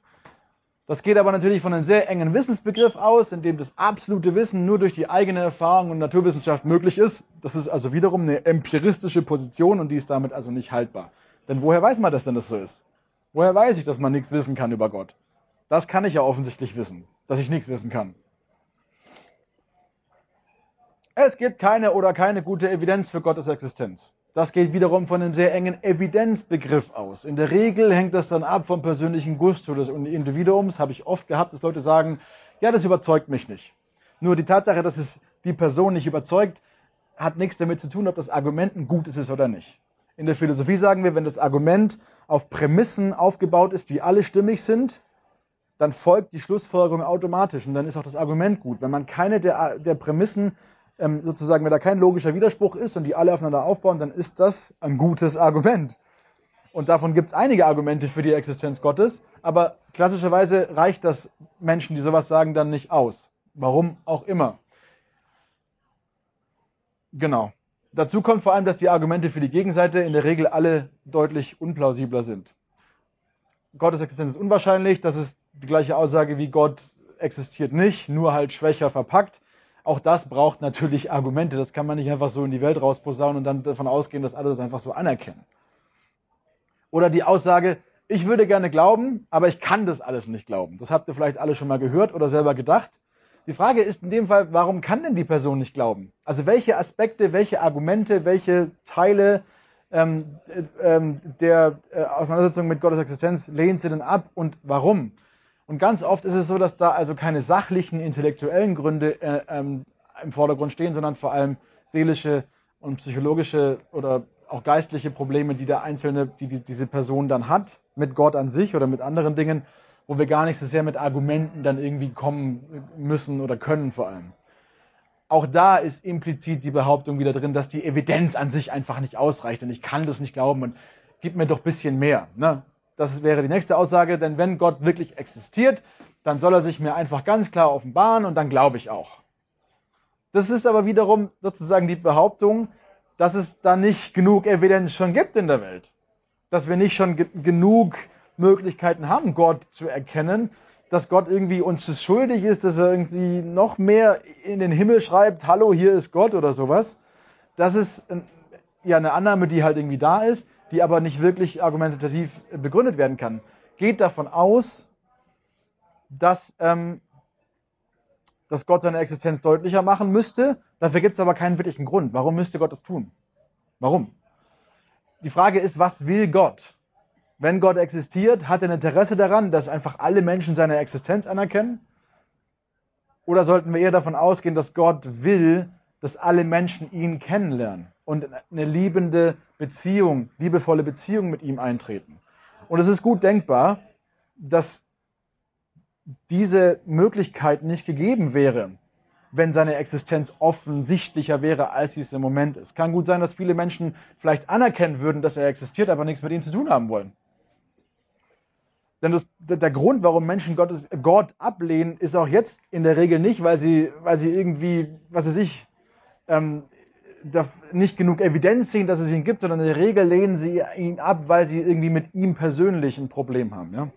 Das geht aber natürlich von einem sehr engen Wissensbegriff aus, in dem das absolute Wissen nur durch die eigene Erfahrung und Naturwissenschaft möglich ist. Das ist also wiederum eine empiristische Position und die ist damit also nicht haltbar. Denn woher weiß man das denn, dass so ist? Woher weiß ich, dass man nichts wissen kann über Gott? Das kann ich ja offensichtlich wissen, dass ich nichts wissen kann. Es gibt keine oder keine gute Evidenz für Gottes Existenz. Das geht wiederum von einem sehr engen Evidenzbegriff aus. In der Regel hängt das dann ab vom persönlichen Gusto des Individuums. Habe ich oft gehabt, dass Leute sagen, ja, das überzeugt mich nicht. Nur die Tatsache, dass es die Person nicht überzeugt, hat nichts damit zu tun, ob das Argument ein gutes ist oder nicht. In der Philosophie sagen wir, wenn das Argument auf Prämissen aufgebaut ist, die alle stimmig sind, dann folgt die Schlussfolgerung automatisch und dann ist auch das Argument gut. Wenn man keine der, der Prämissen ähm, sozusagen, wenn da kein logischer Widerspruch ist und die alle aufeinander aufbauen, dann ist das ein gutes Argument. Und davon gibt es einige Argumente für die Existenz Gottes, aber klassischerweise reicht das Menschen, die sowas sagen, dann nicht aus. Warum auch immer. Genau. Dazu kommt vor allem, dass die Argumente für die Gegenseite in der Regel alle deutlich unplausibler sind. Gottes Existenz ist unwahrscheinlich, das ist die gleiche Aussage wie Gott existiert nicht, nur halt schwächer verpackt. Auch das braucht natürlich Argumente. Das kann man nicht einfach so in die Welt rausposaunen und dann davon ausgehen, dass alle das einfach so anerkennen. Oder die Aussage, ich würde gerne glauben, aber ich kann das alles nicht glauben. Das habt ihr vielleicht alle schon mal gehört oder selber gedacht. Die Frage ist in dem Fall, warum kann denn die Person nicht glauben? Also welche Aspekte, welche Argumente, welche Teile ähm, äh, ähm, der äh, Auseinandersetzung mit Gottes Existenz lehnt sie denn ab und warum? Und ganz oft ist es so, dass da also keine sachlichen, intellektuellen Gründe äh, ähm, im Vordergrund stehen, sondern vor allem seelische und psychologische oder auch geistliche Probleme, die der Einzelne, die, die diese Person dann hat, mit Gott an sich oder mit anderen Dingen, wo wir gar nicht so sehr mit Argumenten dann irgendwie kommen müssen oder können vor allem. Auch da ist implizit die Behauptung wieder drin, dass die Evidenz an sich einfach nicht ausreicht und ich kann das nicht glauben und gib mir doch ein bisschen mehr. Ne? Das wäre die nächste Aussage, denn wenn Gott wirklich existiert, dann soll er sich mir einfach ganz klar offenbaren und dann glaube ich auch. Das ist aber wiederum sozusagen die Behauptung, dass es da nicht genug Evidenz schon gibt in der Welt. Dass wir nicht schon ge genug Möglichkeiten haben, Gott zu erkennen, dass Gott irgendwie uns schuldig ist, dass er irgendwie noch mehr in den Himmel schreibt, hallo, hier ist Gott oder sowas. Das ist ja eine Annahme, die halt irgendwie da ist, die aber nicht wirklich argumentativ begründet werden kann. Geht davon aus, dass ähm, dass Gott seine Existenz deutlicher machen müsste. Dafür gibt es aber keinen wirklichen Grund. Warum müsste Gott das tun? Warum? Die Frage ist, was will Gott? Wenn Gott existiert, hat er ein Interesse daran, dass einfach alle Menschen seine Existenz anerkennen? Oder sollten wir eher davon ausgehen, dass Gott will, dass alle Menschen ihn kennenlernen und eine liebende Beziehung, liebevolle Beziehung mit ihm eintreten? Und es ist gut denkbar, dass diese Möglichkeit nicht gegeben wäre, wenn seine Existenz offensichtlicher wäre, als sie es im Moment ist. Kann gut sein, dass viele Menschen vielleicht anerkennen würden, dass er existiert, aber nichts mit ihm zu tun haben wollen. Denn das, der Grund, warum Menschen Gottes, Gott ablehnen, ist auch jetzt in der Regel nicht, weil sie, weil sie irgendwie, was sie sich, ähm, nicht genug Evidenz sehen, dass es ihn gibt, sondern in der Regel lehnen sie ihn ab, weil sie irgendwie mit ihm persönlich ein Problem haben. Ja?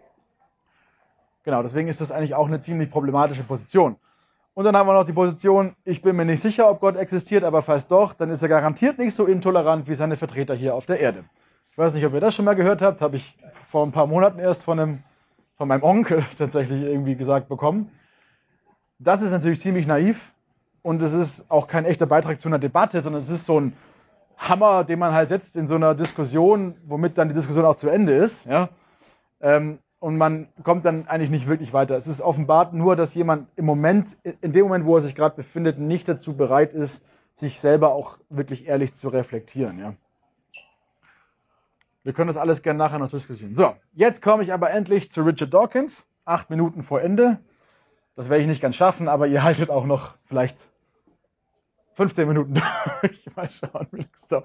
Genau, deswegen ist das eigentlich auch eine ziemlich problematische Position. Und dann haben wir noch die Position, ich bin mir nicht sicher, ob Gott existiert, aber falls doch, dann ist er garantiert nicht so intolerant wie seine Vertreter hier auf der Erde. Ich weiß nicht, ob ihr das schon mal gehört habt, habe ich vor ein paar Monaten erst von, einem, von meinem Onkel tatsächlich irgendwie gesagt bekommen. Das ist natürlich ziemlich naiv und es ist auch kein echter Beitrag zu einer Debatte, sondern es ist so ein Hammer, den man halt setzt in so einer Diskussion, womit dann die Diskussion auch zu Ende ist. Ja? Ähm, und man kommt dann eigentlich nicht wirklich weiter. Es ist offenbart nur, dass jemand im Moment, in dem Moment, wo er sich gerade befindet, nicht dazu bereit ist, sich selber auch wirklich ehrlich zu reflektieren. Ja. Wir können das alles gerne nachher noch diskutieren. So, jetzt komme ich aber endlich zu Richard Dawkins. Acht Minuten vor Ende. Das werde ich nicht ganz schaffen, aber ihr haltet auch noch vielleicht 15 Minuten durch. Mal schauen, wie es da.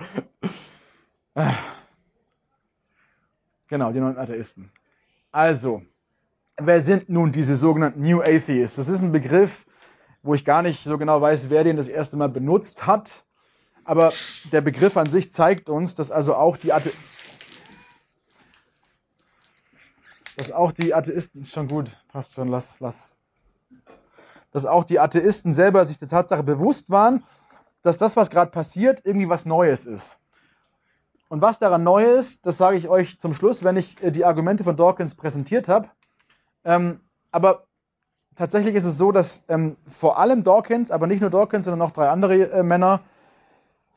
Genau, die neuen Atheisten. Also, wer sind nun diese sogenannten New Atheists? Das ist ein Begriff, wo ich gar nicht so genau weiß, wer den das erste Mal benutzt hat. Aber der Begriff an sich zeigt uns, dass also auch die Athe dass auch die Atheisten schon gut, passt schon, lass, lass. Dass auch die Atheisten selber sich der Tatsache bewusst waren, dass das, was gerade passiert, irgendwie was Neues ist. Und was daran neu ist, das sage ich euch zum Schluss, wenn ich äh, die Argumente von Dawkins präsentiert habe. Ähm, aber tatsächlich ist es so, dass ähm, vor allem Dawkins, aber nicht nur Dawkins, sondern noch drei andere äh, Männer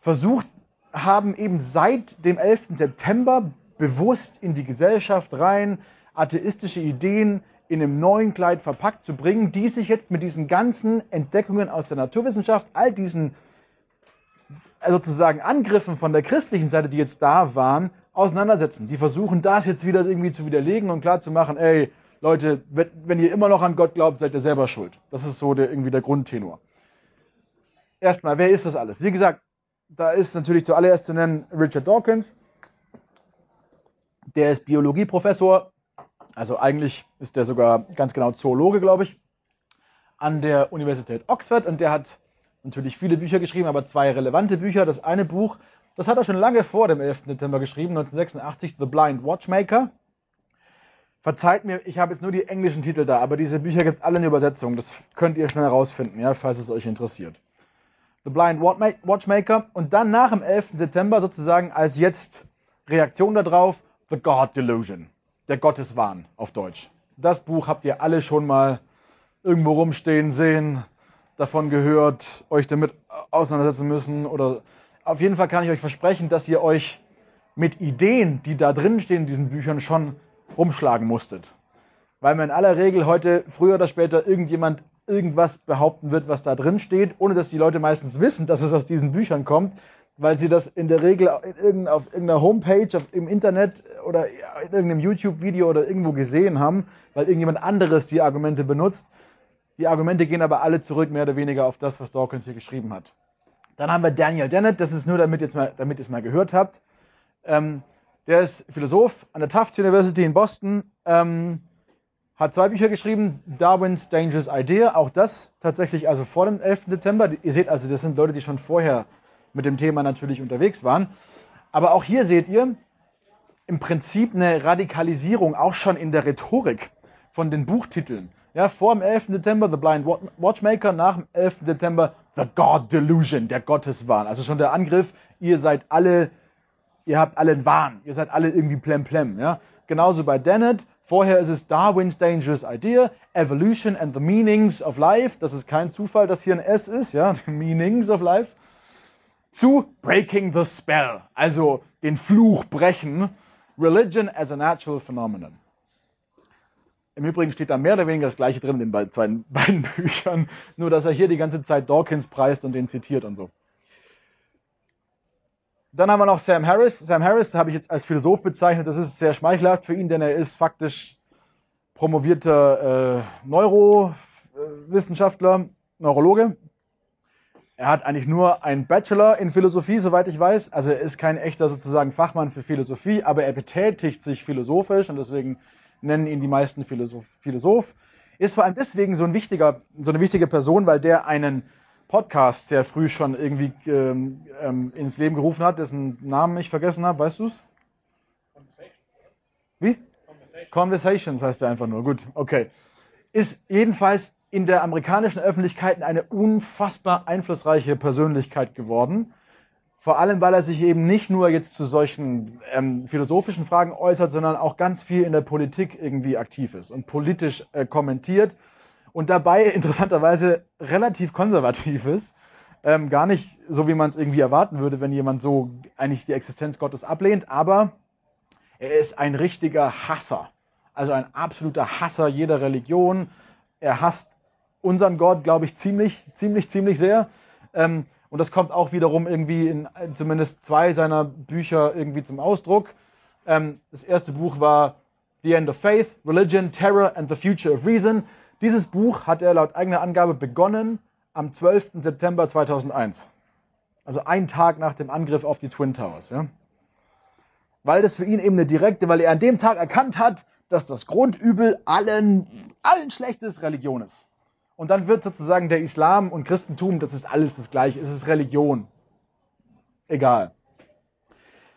versucht haben, eben seit dem 11. September bewusst in die Gesellschaft rein atheistische Ideen in einem neuen Kleid verpackt zu bringen, die sich jetzt mit diesen ganzen Entdeckungen aus der Naturwissenschaft, all diesen sozusagen Angriffen von der christlichen Seite, die jetzt da waren, auseinandersetzen. Die versuchen das jetzt wieder irgendwie zu widerlegen und klar zu machen, ey, Leute, wenn ihr immer noch an Gott glaubt, seid ihr selber schuld. Das ist so der, irgendwie der Grundtenor. Erstmal, wer ist das alles? Wie gesagt, da ist natürlich zuallererst zu nennen Richard Dawkins. Der ist Biologieprofessor. Also eigentlich ist der sogar ganz genau Zoologe, glaube ich, an der Universität Oxford und der hat natürlich viele Bücher geschrieben, aber zwei relevante Bücher. Das eine Buch, das hat er schon lange vor dem 11. September geschrieben, 1986, The Blind Watchmaker. Verzeiht mir, ich habe jetzt nur die englischen Titel da, aber diese Bücher gibt es alle in Übersetzung. Das könnt ihr schnell herausfinden, ja, falls es euch interessiert. The Blind Watchmaker und dann nach dem 11. September sozusagen als jetzt Reaktion darauf The God Delusion, der Gotteswahn auf Deutsch. Das Buch habt ihr alle schon mal irgendwo rumstehen sehen davon gehört, euch damit auseinandersetzen müssen oder auf jeden Fall kann ich euch versprechen, dass ihr euch mit Ideen, die da drin stehen in diesen Büchern, schon rumschlagen musstet. Weil man in aller Regel heute, früher oder später, irgendjemand irgendwas behaupten wird, was da drin steht, ohne dass die Leute meistens wissen, dass es aus diesen Büchern kommt, weil sie das in der Regel auf irgendeiner Homepage, im Internet oder in irgendeinem YouTube-Video oder irgendwo gesehen haben, weil irgendjemand anderes die Argumente benutzt. Die Argumente gehen aber alle zurück, mehr oder weniger, auf das, was Dawkins hier geschrieben hat. Dann haben wir Daniel Dennett, das ist nur, damit, jetzt mal, damit ihr es mal gehört habt. Ähm, der ist Philosoph an der Tufts University in Boston, ähm, Hat zwei Bücher geschrieben, Darwin's Dangerous Idea, auch das tatsächlich also vor dem 11. Dezember. Ihr seht also, das sind Leute, die schon vorher mit dem Thema natürlich unterwegs waren. Aber auch hier seht ihr im Prinzip eine Radikalisierung, auch schon in der Rhetorik von den Buchtiteln. Ja, vor dem 11. Dezember The Blind Watchmaker, nach dem 11. Dezember The God Delusion, der Gotteswahn. Also schon der Angriff, ihr seid alle, ihr habt alle einen Wahn, ihr seid alle irgendwie plemplem. Ja? Genauso bei Dennett, vorher ist es Darwin's Dangerous Idea, Evolution and the Meanings of Life. Das ist kein Zufall, dass hier ein S ist, ja, the Meanings of Life. Zu Breaking the Spell, also den Fluch brechen, Religion as a Natural Phenomenon. Im Übrigen steht da mehr oder weniger das gleiche drin in den beiden, beiden Büchern, nur dass er hier die ganze Zeit Dawkins preist und den zitiert und so. Dann haben wir noch Sam Harris. Sam Harris habe ich jetzt als Philosoph bezeichnet. Das ist sehr schmeichelhaft für ihn, denn er ist faktisch promovierter äh, Neurowissenschaftler, Neurologe. Er hat eigentlich nur einen Bachelor in Philosophie, soweit ich weiß. Also er ist kein echter sozusagen Fachmann für Philosophie, aber er betätigt sich philosophisch und deswegen nennen ihn die meisten Philosoph. Philosoph. Ist vor allem deswegen so, ein wichtiger, so eine wichtige Person, weil der einen Podcast sehr früh schon irgendwie ähm, ähm, ins Leben gerufen hat, dessen Namen ich vergessen habe. Weißt du es? Wie? Conversations. Conversations heißt er einfach nur. Gut, okay. Ist jedenfalls in der amerikanischen Öffentlichkeit eine unfassbar einflussreiche Persönlichkeit geworden. Vor allem, weil er sich eben nicht nur jetzt zu solchen ähm, philosophischen Fragen äußert, sondern auch ganz viel in der Politik irgendwie aktiv ist und politisch äh, kommentiert und dabei interessanterweise relativ konservativ ist. Ähm, gar nicht so, wie man es irgendwie erwarten würde, wenn jemand so eigentlich die Existenz Gottes ablehnt, aber er ist ein richtiger Hasser. Also ein absoluter Hasser jeder Religion. Er hasst unseren Gott, glaube ich, ziemlich, ziemlich, ziemlich sehr. Ähm, und das kommt auch wiederum irgendwie in zumindest zwei seiner Bücher irgendwie zum Ausdruck. Ähm, das erste Buch war The End of Faith, Religion, Terror and the Future of Reason. Dieses Buch hat er laut eigener Angabe begonnen am 12. September 2001. Also ein Tag nach dem Angriff auf die Twin Towers. Ja? Weil das für ihn eben eine direkte, weil er an dem Tag erkannt hat, dass das Grundübel allen, allen schlechtes Religion ist. Und dann wird sozusagen der Islam und Christentum, das ist alles das gleiche, es ist Religion. Egal.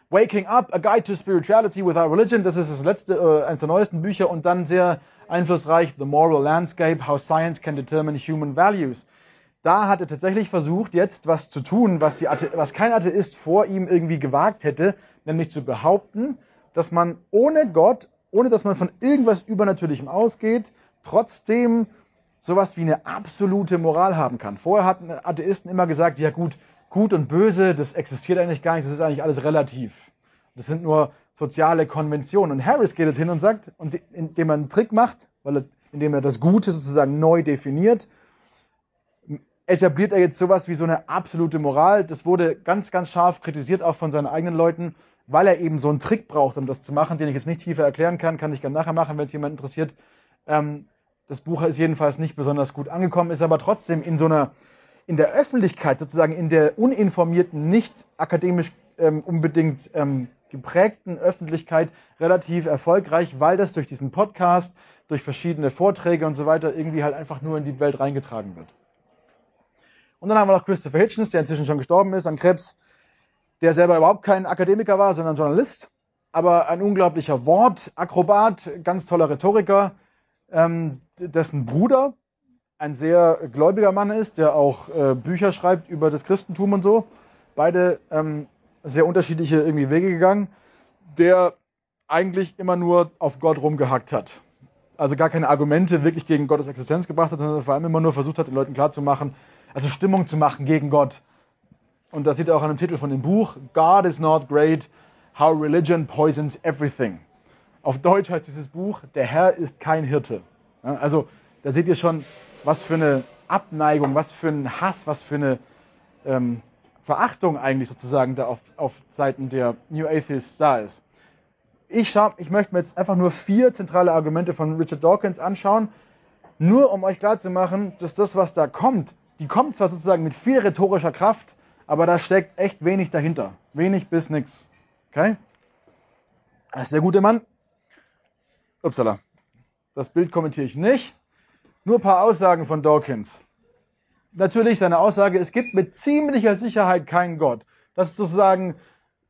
Waking Up, A Guide to Spirituality Without Religion, das ist das letzte, äh, eines der neuesten Bücher und dann sehr einflussreich, The Moral Landscape, How Science Can Determine Human Values. Da hat er tatsächlich versucht, jetzt was zu tun, was, die was kein Atheist vor ihm irgendwie gewagt hätte, nämlich zu behaupten, dass man ohne Gott, ohne dass man von irgendwas Übernatürlichem ausgeht, trotzdem sowas wie eine absolute Moral haben kann. Vorher hatten Atheisten immer gesagt, ja gut, gut und böse, das existiert eigentlich gar nicht, das ist eigentlich alles relativ. Das sind nur soziale Konventionen. Und Harris geht jetzt hin und sagt, und indem er einen Trick macht, weil er, indem er das Gute sozusagen neu definiert, etabliert er jetzt sowas wie so eine absolute Moral. Das wurde ganz, ganz scharf kritisiert, auch von seinen eigenen Leuten, weil er eben so einen Trick braucht, um das zu machen, den ich jetzt nicht tiefer erklären kann, kann ich gerne nachher machen, wenn es jemand interessiert. Ähm, das Buch ist jedenfalls nicht besonders gut angekommen, ist aber trotzdem in so einer, in der Öffentlichkeit, sozusagen in der uninformierten, nicht akademisch ähm, unbedingt ähm, geprägten Öffentlichkeit relativ erfolgreich, weil das durch diesen Podcast, durch verschiedene Vorträge und so weiter irgendwie halt einfach nur in die Welt reingetragen wird. Und dann haben wir noch Christopher Hitchens, der inzwischen schon gestorben ist an Krebs, der selber überhaupt kein Akademiker war, sondern Journalist, aber ein unglaublicher Wortakrobat, ganz toller Rhetoriker, ähm, dessen Bruder ein sehr gläubiger Mann ist, der auch äh, Bücher schreibt über das Christentum und so. Beide ähm, sehr unterschiedliche irgendwie Wege gegangen, der eigentlich immer nur auf Gott rumgehackt hat. Also gar keine Argumente wirklich gegen Gottes Existenz gebracht hat, sondern vor allem immer nur versucht hat, den Leuten klarzumachen, also Stimmung zu machen gegen Gott. Und das sieht er auch an dem Titel von dem Buch, God is not great, how religion poisons everything. Auf Deutsch heißt dieses Buch, der Herr ist kein Hirte. Also da seht ihr schon, was für eine Abneigung, was für ein Hass, was für eine ähm, Verachtung eigentlich sozusagen da auf, auf Seiten der New Atheists da ist. Ich, ich möchte mir jetzt einfach nur vier zentrale Argumente von Richard Dawkins anschauen, nur um euch klarzumachen, dass das, was da kommt, die kommt zwar sozusagen mit viel rhetorischer Kraft, aber da steckt echt wenig dahinter. Wenig bis nix. Okay? Das ist der gute Mann. Upsala. Das Bild kommentiere ich nicht. Nur ein paar Aussagen von Dawkins. Natürlich seine Aussage, es gibt mit ziemlicher Sicherheit keinen Gott. Das ist sozusagen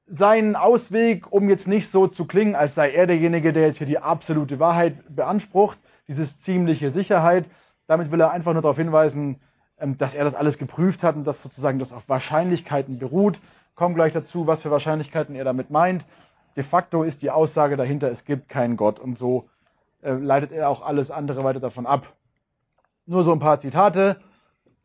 sein Ausweg, um jetzt nicht so zu klingen, als sei er derjenige, der jetzt hier die absolute Wahrheit beansprucht, dieses ziemliche Sicherheit. Damit will er einfach nur darauf hinweisen, ähm, dass er das alles geprüft hat und dass sozusagen das auf Wahrscheinlichkeiten beruht. Kommen gleich dazu, was für Wahrscheinlichkeiten er damit meint. De facto ist die Aussage dahinter, es gibt keinen Gott und so äh, leitet er auch alles andere weiter davon ab. Nur so ein paar Zitate.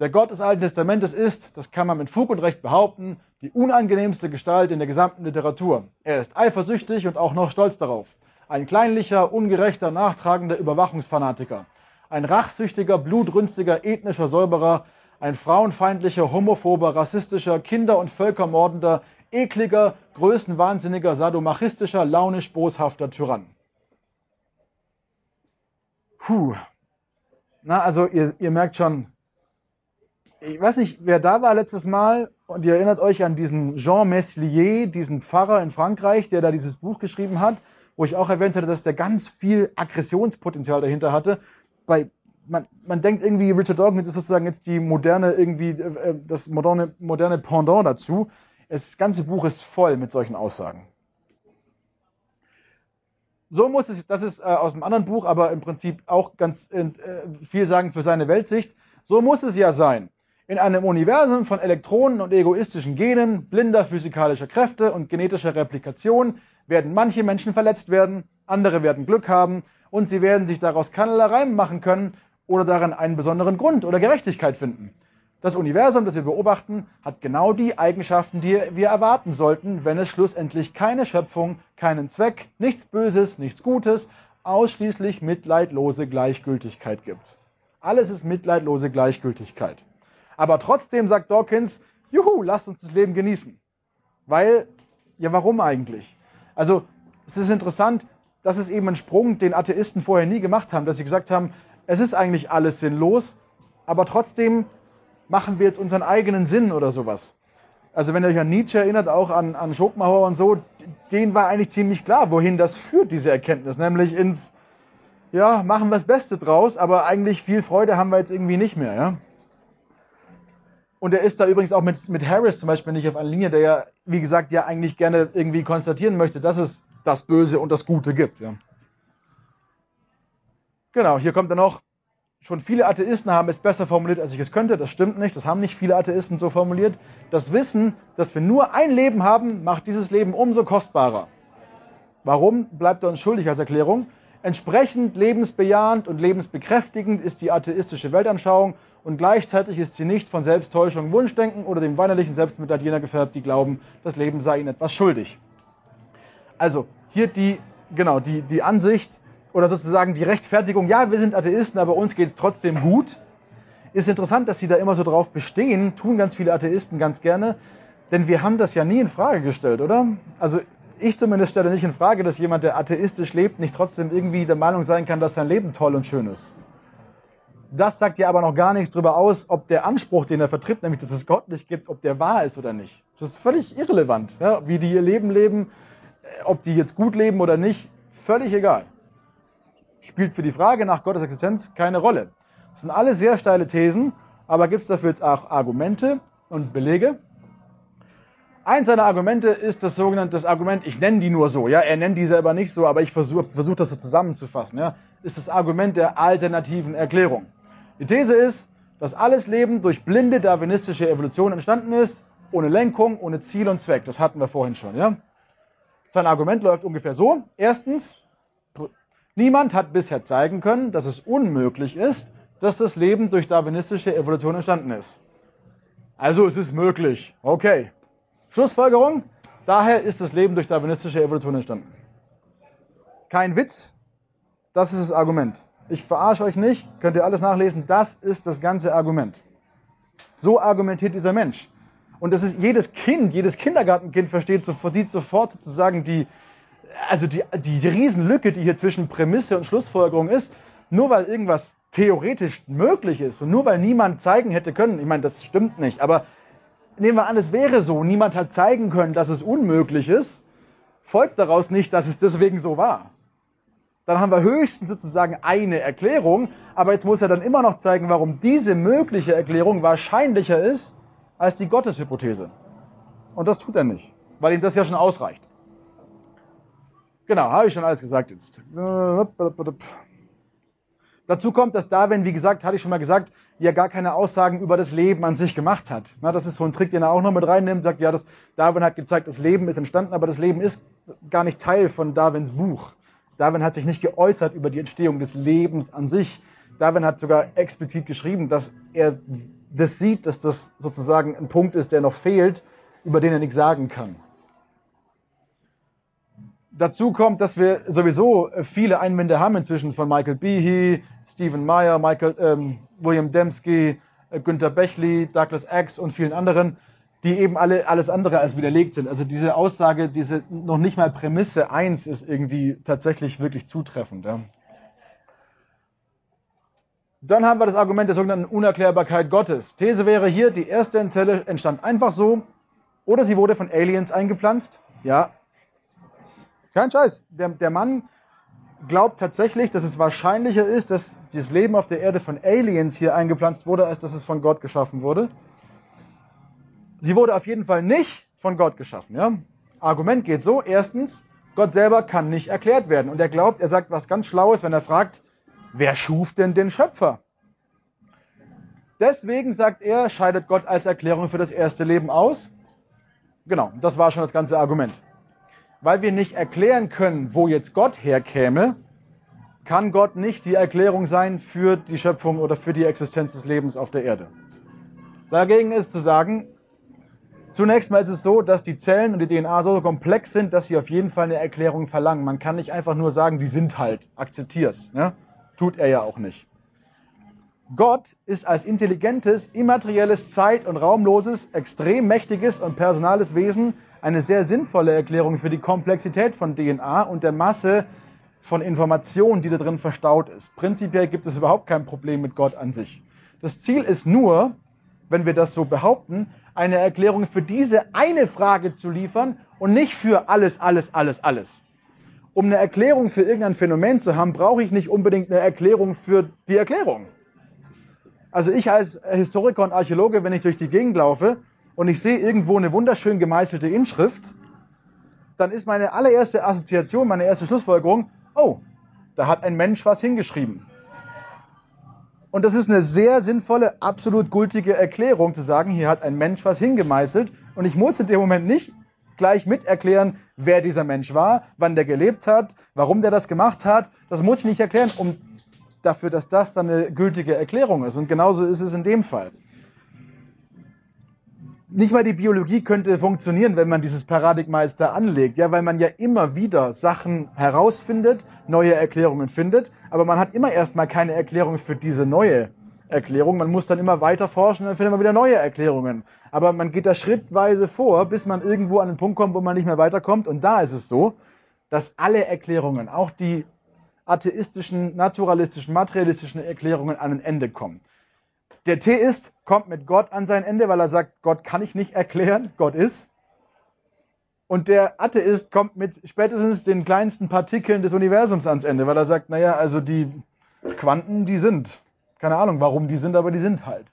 Der Gott des Alten Testamentes ist, das kann man mit Fug und Recht behaupten, die unangenehmste Gestalt in der gesamten Literatur. Er ist eifersüchtig und auch noch stolz darauf. Ein kleinlicher, ungerechter, nachtragender Überwachungsfanatiker. Ein rachsüchtiger, blutrünstiger, ethnischer Säuberer. Ein frauenfeindlicher, homophober, rassistischer, Kinder- und Völkermordender, ekliger, größenwahnsinniger, sadomachistischer, launisch boshafter Tyrann. Puh. Na, also ihr, ihr merkt schon, ich weiß nicht, wer da war letztes Mal und ihr erinnert euch an diesen Jean Meslier, diesen Pfarrer in Frankreich, der da dieses Buch geschrieben hat, wo ich auch erwähnt hatte, dass der ganz viel Aggressionspotenzial dahinter hatte. Bei, man, man denkt irgendwie, Richard Dawkins ist sozusagen jetzt die moderne, irgendwie, äh, das moderne, moderne Pendant dazu. Das ganze Buch ist voll mit solchen Aussagen. So muss es, das ist äh, aus einem anderen Buch, aber im Prinzip auch ganz äh, viel sagen für seine Weltsicht. So muss es ja sein. In einem Universum von Elektronen und egoistischen Genen, blinder physikalischer Kräfte und genetischer Replikation werden manche Menschen verletzt werden, andere werden Glück haben und sie werden sich daraus keinerlei Reim machen können oder darin einen besonderen Grund oder Gerechtigkeit finden. Das Universum, das wir beobachten, hat genau die Eigenschaften, die wir erwarten sollten, wenn es schlussendlich keine Schöpfung, keinen Zweck, nichts Böses, nichts Gutes, ausschließlich mitleidlose Gleichgültigkeit gibt. Alles ist mitleidlose Gleichgültigkeit. Aber trotzdem sagt Dawkins, juhu, lasst uns das Leben genießen. Weil, ja, warum eigentlich? Also, es ist interessant, das ist eben ein Sprung, den Atheisten vorher nie gemacht haben, dass sie gesagt haben, es ist eigentlich alles sinnlos, aber trotzdem machen wir jetzt unseren eigenen Sinn oder sowas. Also wenn ihr euch an Nietzsche erinnert, auch an, an Schopenhauer und so, denen war eigentlich ziemlich klar, wohin das führt, diese Erkenntnis. Nämlich ins, ja, machen wir das Beste draus, aber eigentlich viel Freude haben wir jetzt irgendwie nicht mehr, ja. Und er ist da übrigens auch mit, mit Harris zum Beispiel nicht auf einer Linie, der ja, wie gesagt, ja eigentlich gerne irgendwie konstatieren möchte, dass es das Böse und das Gute gibt. Ja. Genau, hier kommt dann noch, schon viele Atheisten haben es besser formuliert, als ich es könnte. Das stimmt nicht, das haben nicht viele Atheisten so formuliert. Das Wissen, dass wir nur ein Leben haben, macht dieses Leben umso kostbarer. Warum, bleibt er uns schuldig als Erklärung. Entsprechend lebensbejahend und lebensbekräftigend ist die atheistische Weltanschauung und gleichzeitig ist sie nicht von Selbsttäuschung, Wunschdenken oder dem weinerlichen Selbstmitleid jener gefärbt, die glauben, das Leben sei ihnen etwas schuldig. Also hier die, genau, die, die Ansicht oder sozusagen die Rechtfertigung, ja, wir sind Atheisten, aber uns geht es trotzdem gut. Ist interessant, dass sie da immer so drauf bestehen, tun ganz viele Atheisten ganz gerne, denn wir haben das ja nie in Frage gestellt, oder? Also ich zumindest stelle nicht in Frage, dass jemand, der atheistisch lebt, nicht trotzdem irgendwie der Meinung sein kann, dass sein Leben toll und schön ist. Das sagt ja aber noch gar nichts darüber aus, ob der Anspruch, den er vertritt, nämlich dass es Gott nicht gibt, ob der wahr ist oder nicht. Das ist völlig irrelevant. Ja? Wie die ihr Leben leben, äh, ob die jetzt gut leben oder nicht, völlig egal. Spielt für die Frage nach Gottes Existenz keine Rolle. Das sind alle sehr steile Thesen, aber gibt es dafür jetzt auch Argumente und Belege? Eins seiner Argumente ist das sogenannte das Argument, ich nenne die nur so, ja, er nennt die selber nicht so, aber ich versuche versuch das so zusammenzufassen, ja, ist das Argument der alternativen Erklärung. Die These ist, dass alles Leben durch blinde darwinistische Evolution entstanden ist, ohne Lenkung, ohne Ziel und Zweck. Das hatten wir vorhin schon. Ja? Sein Argument läuft ungefähr so. Erstens, niemand hat bisher zeigen können, dass es unmöglich ist, dass das Leben durch darwinistische Evolution entstanden ist. Also es ist möglich. Okay. Schlussfolgerung, daher ist das Leben durch darwinistische Evolution entstanden. Kein Witz, das ist das Argument. Ich verarsche euch nicht, könnt ihr alles nachlesen. Das ist das ganze Argument. So argumentiert dieser Mensch. Und das ist jedes Kind, jedes Kindergartenkind versteht, sieht sofort sozusagen die, also die, die Riesenlücke, die hier zwischen Prämisse und Schlussfolgerung ist. Nur weil irgendwas theoretisch möglich ist und nur weil niemand zeigen hätte können, ich meine, das stimmt nicht, aber nehmen wir an, es wäre so, niemand hat zeigen können, dass es unmöglich ist, folgt daraus nicht, dass es deswegen so war. dann haben wir höchstens sozusagen eine Erklärung, aber jetzt muss er dann immer noch zeigen, warum diese mögliche Erklärung wahrscheinlicher ist als die Gotteshypothese. Und das tut er nicht, weil ihm das ja schon ausreicht. Genau, habe ich schon alles gesagt jetzt. Dazu kommt, dass Darwin, wie gesagt, hatte ich schon mal gesagt, ja gar keine Aussagen über das Leben an sich gemacht hat. Na, das ist so ein Trick, den er auch noch mit reinnimmt, sagt, ja, das, Darwin hat gezeigt, das Leben ist entstanden, aber das Leben ist gar nicht Teil von Darwins Buch. Darwin hat sich nicht geäußert über die Entstehung des Lebens an sich. Darwin hat sogar explizit geschrieben, dass er das sieht, dass das sozusagen ein Punkt ist, der noch fehlt, über den er nichts sagen kann. Dazu kommt, dass wir sowieso viele Einwände haben inzwischen von Michael Behe, Stephen Meyer, Michael, ähm, William Dembski, äh, Günter Bechley, Douglas Axe und vielen anderen, die eben alle alles andere als widerlegt sind. Also diese Aussage, diese noch nicht mal Prämisse 1 ist irgendwie tatsächlich wirklich zutreffend. Ja. Dann haben wir das Argument der sogenannten Unerklärbarkeit Gottes. These wäre hier, die erste Zelle entstand einfach so oder sie wurde von Aliens eingepflanzt. Ja, kein Scheiß. Der, der Mann glaubt tatsächlich, dass es wahrscheinlicher ist, dass das Leben auf der Erde von Aliens hier eingepflanzt wurde, als dass es von Gott geschaffen wurde. Sie wurde auf jeden Fall nicht von Gott geschaffen. Ja? Argument geht so. Erstens, Gott selber kann nicht erklärt werden. Und er glaubt, er sagt was ganz Schlaues, wenn er fragt, wer schuf denn den Schöpfer? Deswegen sagt er, scheidet Gott als Erklärung für das erste Leben aus. Genau, das war schon das ganze Argument weil wir nicht erklären können, wo jetzt Gott herkäme, kann Gott nicht die Erklärung sein für die Schöpfung oder für die Existenz des Lebens auf der Erde. Dagegen ist zu sagen, zunächst mal ist es so, dass die Zellen und die DNA so komplex sind, dass sie auf jeden Fall eine Erklärung verlangen. Man kann nicht einfach nur sagen, die sind halt, akzeptier's. Ne? Tut er ja auch nicht. Gott ist als intelligentes, immaterielles, zeit- und raumloses, extrem mächtiges und personales Wesen eine sehr sinnvolle Erklärung für die Komplexität von DNA und der Masse von Informationen, die da drin verstaut ist. Prinzipiell gibt es überhaupt kein Problem mit Gott an sich. Das Ziel ist nur, wenn wir das so behaupten, eine Erklärung für diese eine Frage zu liefern und nicht für alles, alles, alles, alles. Um eine Erklärung für irgendein Phänomen zu haben, brauche ich nicht unbedingt eine Erklärung für die Erklärung. Also ich als Historiker und Archäologe, wenn ich durch die Gegend laufe, und ich sehe irgendwo eine wunderschön gemeißelte Inschrift, dann ist meine allererste Assoziation, meine erste Schlussfolgerung, oh, da hat ein Mensch was hingeschrieben. Und das ist eine sehr sinnvolle, absolut gültige Erklärung zu sagen, hier hat ein Mensch was hingemeißelt und ich muss in dem Moment nicht gleich mit erklären, wer dieser Mensch war, wann der gelebt hat, warum der das gemacht hat. Das muss ich nicht erklären, um dafür, dass das dann eine gültige Erklärung ist. Und genauso ist es in dem Fall nicht mal die Biologie könnte funktionieren, wenn man dieses Paradigma jetzt da anlegt, ja, weil man ja immer wieder Sachen herausfindet, neue Erklärungen findet, aber man hat immer erstmal keine Erklärung für diese neue Erklärung. Man muss dann immer weiter forschen, dann findet man wieder neue Erklärungen. Aber man geht da schrittweise vor, bis man irgendwo an den Punkt kommt, wo man nicht mehr weiterkommt. Und da ist es so, dass alle Erklärungen, auch die atheistischen, naturalistischen, materialistischen Erklärungen an ein Ende kommen. Der Theist kommt mit Gott an sein Ende, weil er sagt, Gott kann ich nicht erklären, Gott ist. Und der Atheist kommt mit spätestens den kleinsten Partikeln des Universums ans Ende, weil er sagt, naja, also die Quanten, die sind. Keine Ahnung, warum die sind, aber die sind halt.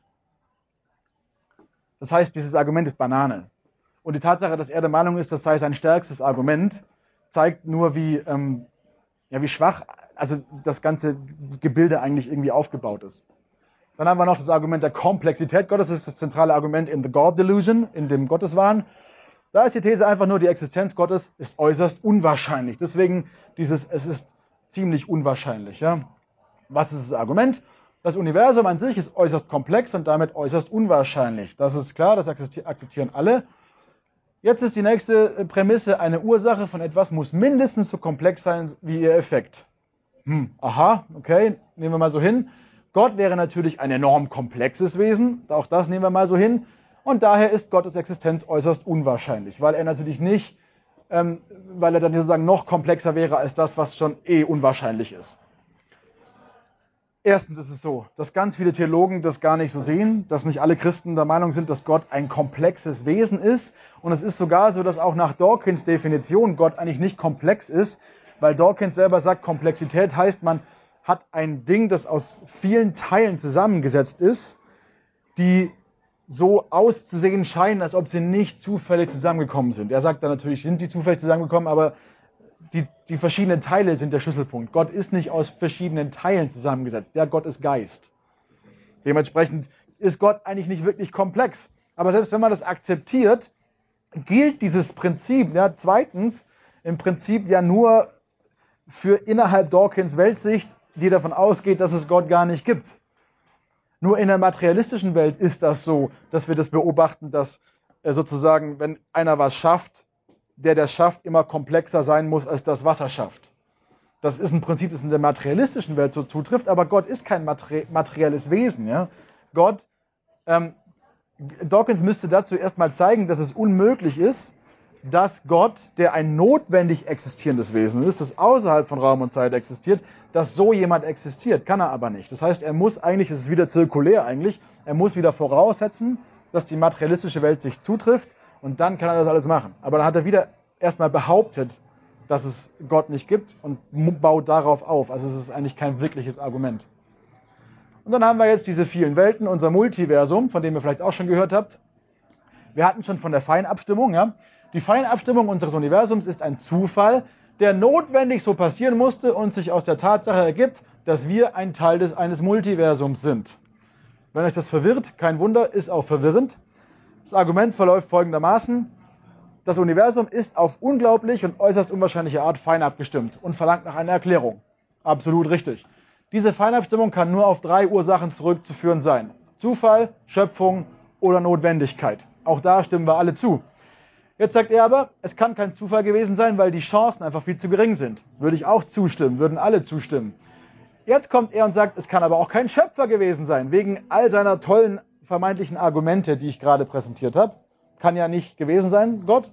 Das heißt, dieses Argument ist Banane. Und die Tatsache, dass er der Meinung ist, das sei sein stärkstes Argument, zeigt nur, wie, ähm, ja, wie schwach also das ganze Gebilde eigentlich irgendwie aufgebaut ist. Dann haben wir noch das Argument der Komplexität Gottes. Das ist das zentrale Argument in The God Delusion, in dem Gotteswahn. Da ist die These einfach nur, die Existenz Gottes ist äußerst unwahrscheinlich. Deswegen dieses, es ist ziemlich unwahrscheinlich. Ja? Was ist das Argument? Das Universum an sich ist äußerst komplex und damit äußerst unwahrscheinlich. Das ist klar, das akzeptieren alle. Jetzt ist die nächste Prämisse, eine Ursache von etwas muss mindestens so komplex sein wie ihr Effekt. Hm, aha, okay, nehmen wir mal so hin. Gott wäre natürlich ein enorm komplexes Wesen, auch das nehmen wir mal so hin. Und daher ist Gottes Existenz äußerst unwahrscheinlich, weil er natürlich nicht, ähm, weil er dann sozusagen noch komplexer wäre als das, was schon eh unwahrscheinlich ist. Erstens ist es so, dass ganz viele Theologen das gar nicht so sehen, dass nicht alle Christen der Meinung sind, dass Gott ein komplexes Wesen ist. Und es ist sogar so, dass auch nach Dawkins Definition Gott eigentlich nicht komplex ist, weil Dawkins selber sagt, Komplexität heißt, man hat ein Ding, das aus vielen Teilen zusammengesetzt ist, die so auszusehen scheinen, als ob sie nicht zufällig zusammengekommen sind. Er sagt dann natürlich, sind die zufällig zusammengekommen, aber die, die verschiedenen Teile sind der Schlüsselpunkt. Gott ist nicht aus verschiedenen Teilen zusammengesetzt. Der Gott ist Geist. Dementsprechend ist Gott eigentlich nicht wirklich komplex. Aber selbst wenn man das akzeptiert, gilt dieses Prinzip ja, zweitens im Prinzip ja nur für innerhalb Dawkins Weltsicht, die davon ausgeht, dass es Gott gar nicht gibt. Nur in der materialistischen Welt ist das so, dass wir das beobachten, dass äh, sozusagen, wenn einer was schafft, der das schafft, immer komplexer sein muss, als das Wasser schafft. Das ist ein Prinzip, das in der materialistischen Welt so zutrifft, aber Gott ist kein materielles Wesen. Ja? Gott, ähm, Dawkins müsste dazu erstmal zeigen, dass es unmöglich ist, dass Gott, der ein notwendig existierendes Wesen ist, das außerhalb von Raum und Zeit existiert, dass so jemand existiert. Kann er aber nicht. Das heißt, er muss eigentlich, es ist wieder zirkulär eigentlich, er muss wieder voraussetzen, dass die materialistische Welt sich zutrifft und dann kann er das alles machen. Aber dann hat er wieder erstmal behauptet, dass es Gott nicht gibt und baut darauf auf. Also es ist eigentlich kein wirkliches Argument. Und dann haben wir jetzt diese vielen Welten, unser Multiversum, von dem ihr vielleicht auch schon gehört habt. Wir hatten schon von der Feinabstimmung, ja. Die Feinabstimmung unseres Universums ist ein Zufall, der notwendig so passieren musste und sich aus der Tatsache ergibt, dass wir ein Teil des, eines Multiversums sind. Wenn euch das verwirrt, kein Wunder, ist auch verwirrend. Das Argument verläuft folgendermaßen. Das Universum ist auf unglaublich und äußerst unwahrscheinliche Art fein abgestimmt und verlangt nach einer Erklärung. Absolut richtig. Diese Feinabstimmung kann nur auf drei Ursachen zurückzuführen sein. Zufall, Schöpfung oder Notwendigkeit. Auch da stimmen wir alle zu. Jetzt sagt er aber, es kann kein Zufall gewesen sein, weil die Chancen einfach viel zu gering sind. Würde ich auch zustimmen, würden alle zustimmen. Jetzt kommt er und sagt, es kann aber auch kein Schöpfer gewesen sein, wegen all seiner tollen vermeintlichen Argumente, die ich gerade präsentiert habe. Kann ja nicht gewesen sein, Gott.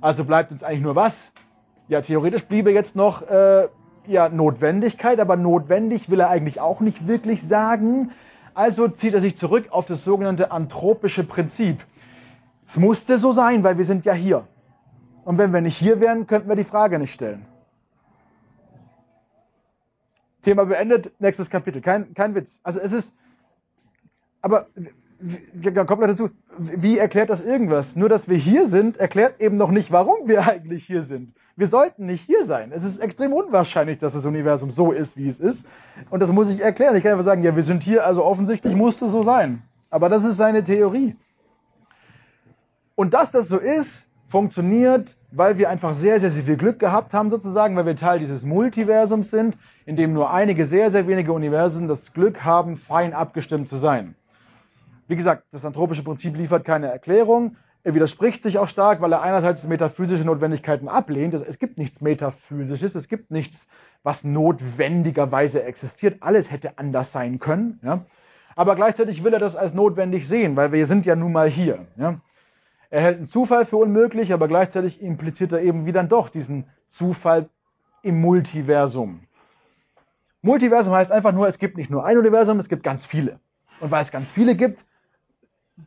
Also bleibt uns eigentlich nur was? Ja, theoretisch bliebe jetzt noch äh, ja, Notwendigkeit, aber notwendig will er eigentlich auch nicht wirklich sagen. Also zieht er sich zurück auf das sogenannte anthropische Prinzip. Es musste so sein, weil wir sind ja hier. Und wenn wir nicht hier wären, könnten wir die Frage nicht stellen. Thema beendet, nächstes Kapitel. Kein, kein Witz. Also es ist, aber kommt noch dazu, wie erklärt das irgendwas? Nur, dass wir hier sind, erklärt eben noch nicht, warum wir eigentlich hier sind. Wir sollten nicht hier sein. Es ist extrem unwahrscheinlich, dass das Universum so ist, wie es ist. Und das muss ich erklären. Ich kann einfach sagen, ja, wir sind hier, also offensichtlich muss es so sein. Aber das ist seine Theorie. Und dass das so ist, funktioniert, weil wir einfach sehr, sehr, sehr viel Glück gehabt haben, sozusagen, weil wir Teil dieses Multiversums sind, in dem nur einige sehr, sehr wenige Universen das Glück haben, fein abgestimmt zu sein. Wie gesagt, das anthropische Prinzip liefert keine Erklärung. Er widerspricht sich auch stark, weil er einerseits metaphysische Notwendigkeiten ablehnt. Es gibt nichts Metaphysisches, es gibt nichts, was notwendigerweise existiert. Alles hätte anders sein können. Ja? Aber gleichzeitig will er das als notwendig sehen, weil wir sind ja nun mal hier. Ja? Er hält einen Zufall für unmöglich, aber gleichzeitig impliziert er eben wie dann doch diesen Zufall im Multiversum. Multiversum heißt einfach nur, es gibt nicht nur ein Universum, es gibt ganz viele. Und weil es ganz viele gibt,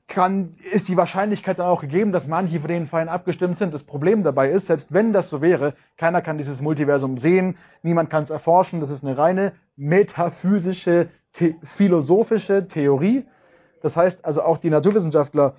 kann, ist die Wahrscheinlichkeit dann auch gegeben, dass manche von denen fein abgestimmt sind. Das Problem dabei ist, selbst wenn das so wäre, keiner kann dieses Multiversum sehen, niemand kann es erforschen. Das ist eine reine metaphysische, the philosophische Theorie. Das heißt also auch die Naturwissenschaftler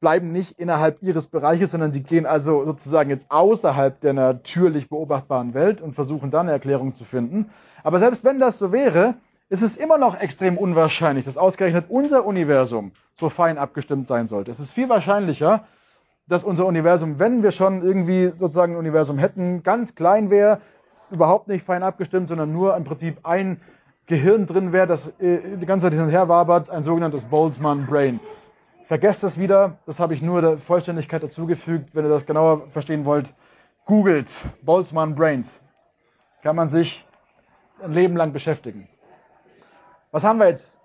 bleiben nicht innerhalb ihres Bereiches, sondern sie gehen also sozusagen jetzt außerhalb der natürlich beobachtbaren Welt und versuchen dann eine Erklärung zu finden. Aber selbst wenn das so wäre, ist es immer noch extrem unwahrscheinlich, dass ausgerechnet unser Universum so fein abgestimmt sein sollte. Es ist viel wahrscheinlicher, dass unser Universum, wenn wir schon irgendwie sozusagen ein Universum hätten, ganz klein wäre, überhaupt nicht fein abgestimmt, sondern nur im Prinzip ein Gehirn drin wäre, das äh, die ganze Zeit hin und her wabert, ein sogenanntes Boltzmann Brain. Vergesst das wieder, das habe ich nur der Vollständigkeit dazugefügt. Wenn ihr das genauer verstehen wollt, googelt Boltzmann Brains. Kann man sich ein Leben lang beschäftigen. Was haben wir jetzt?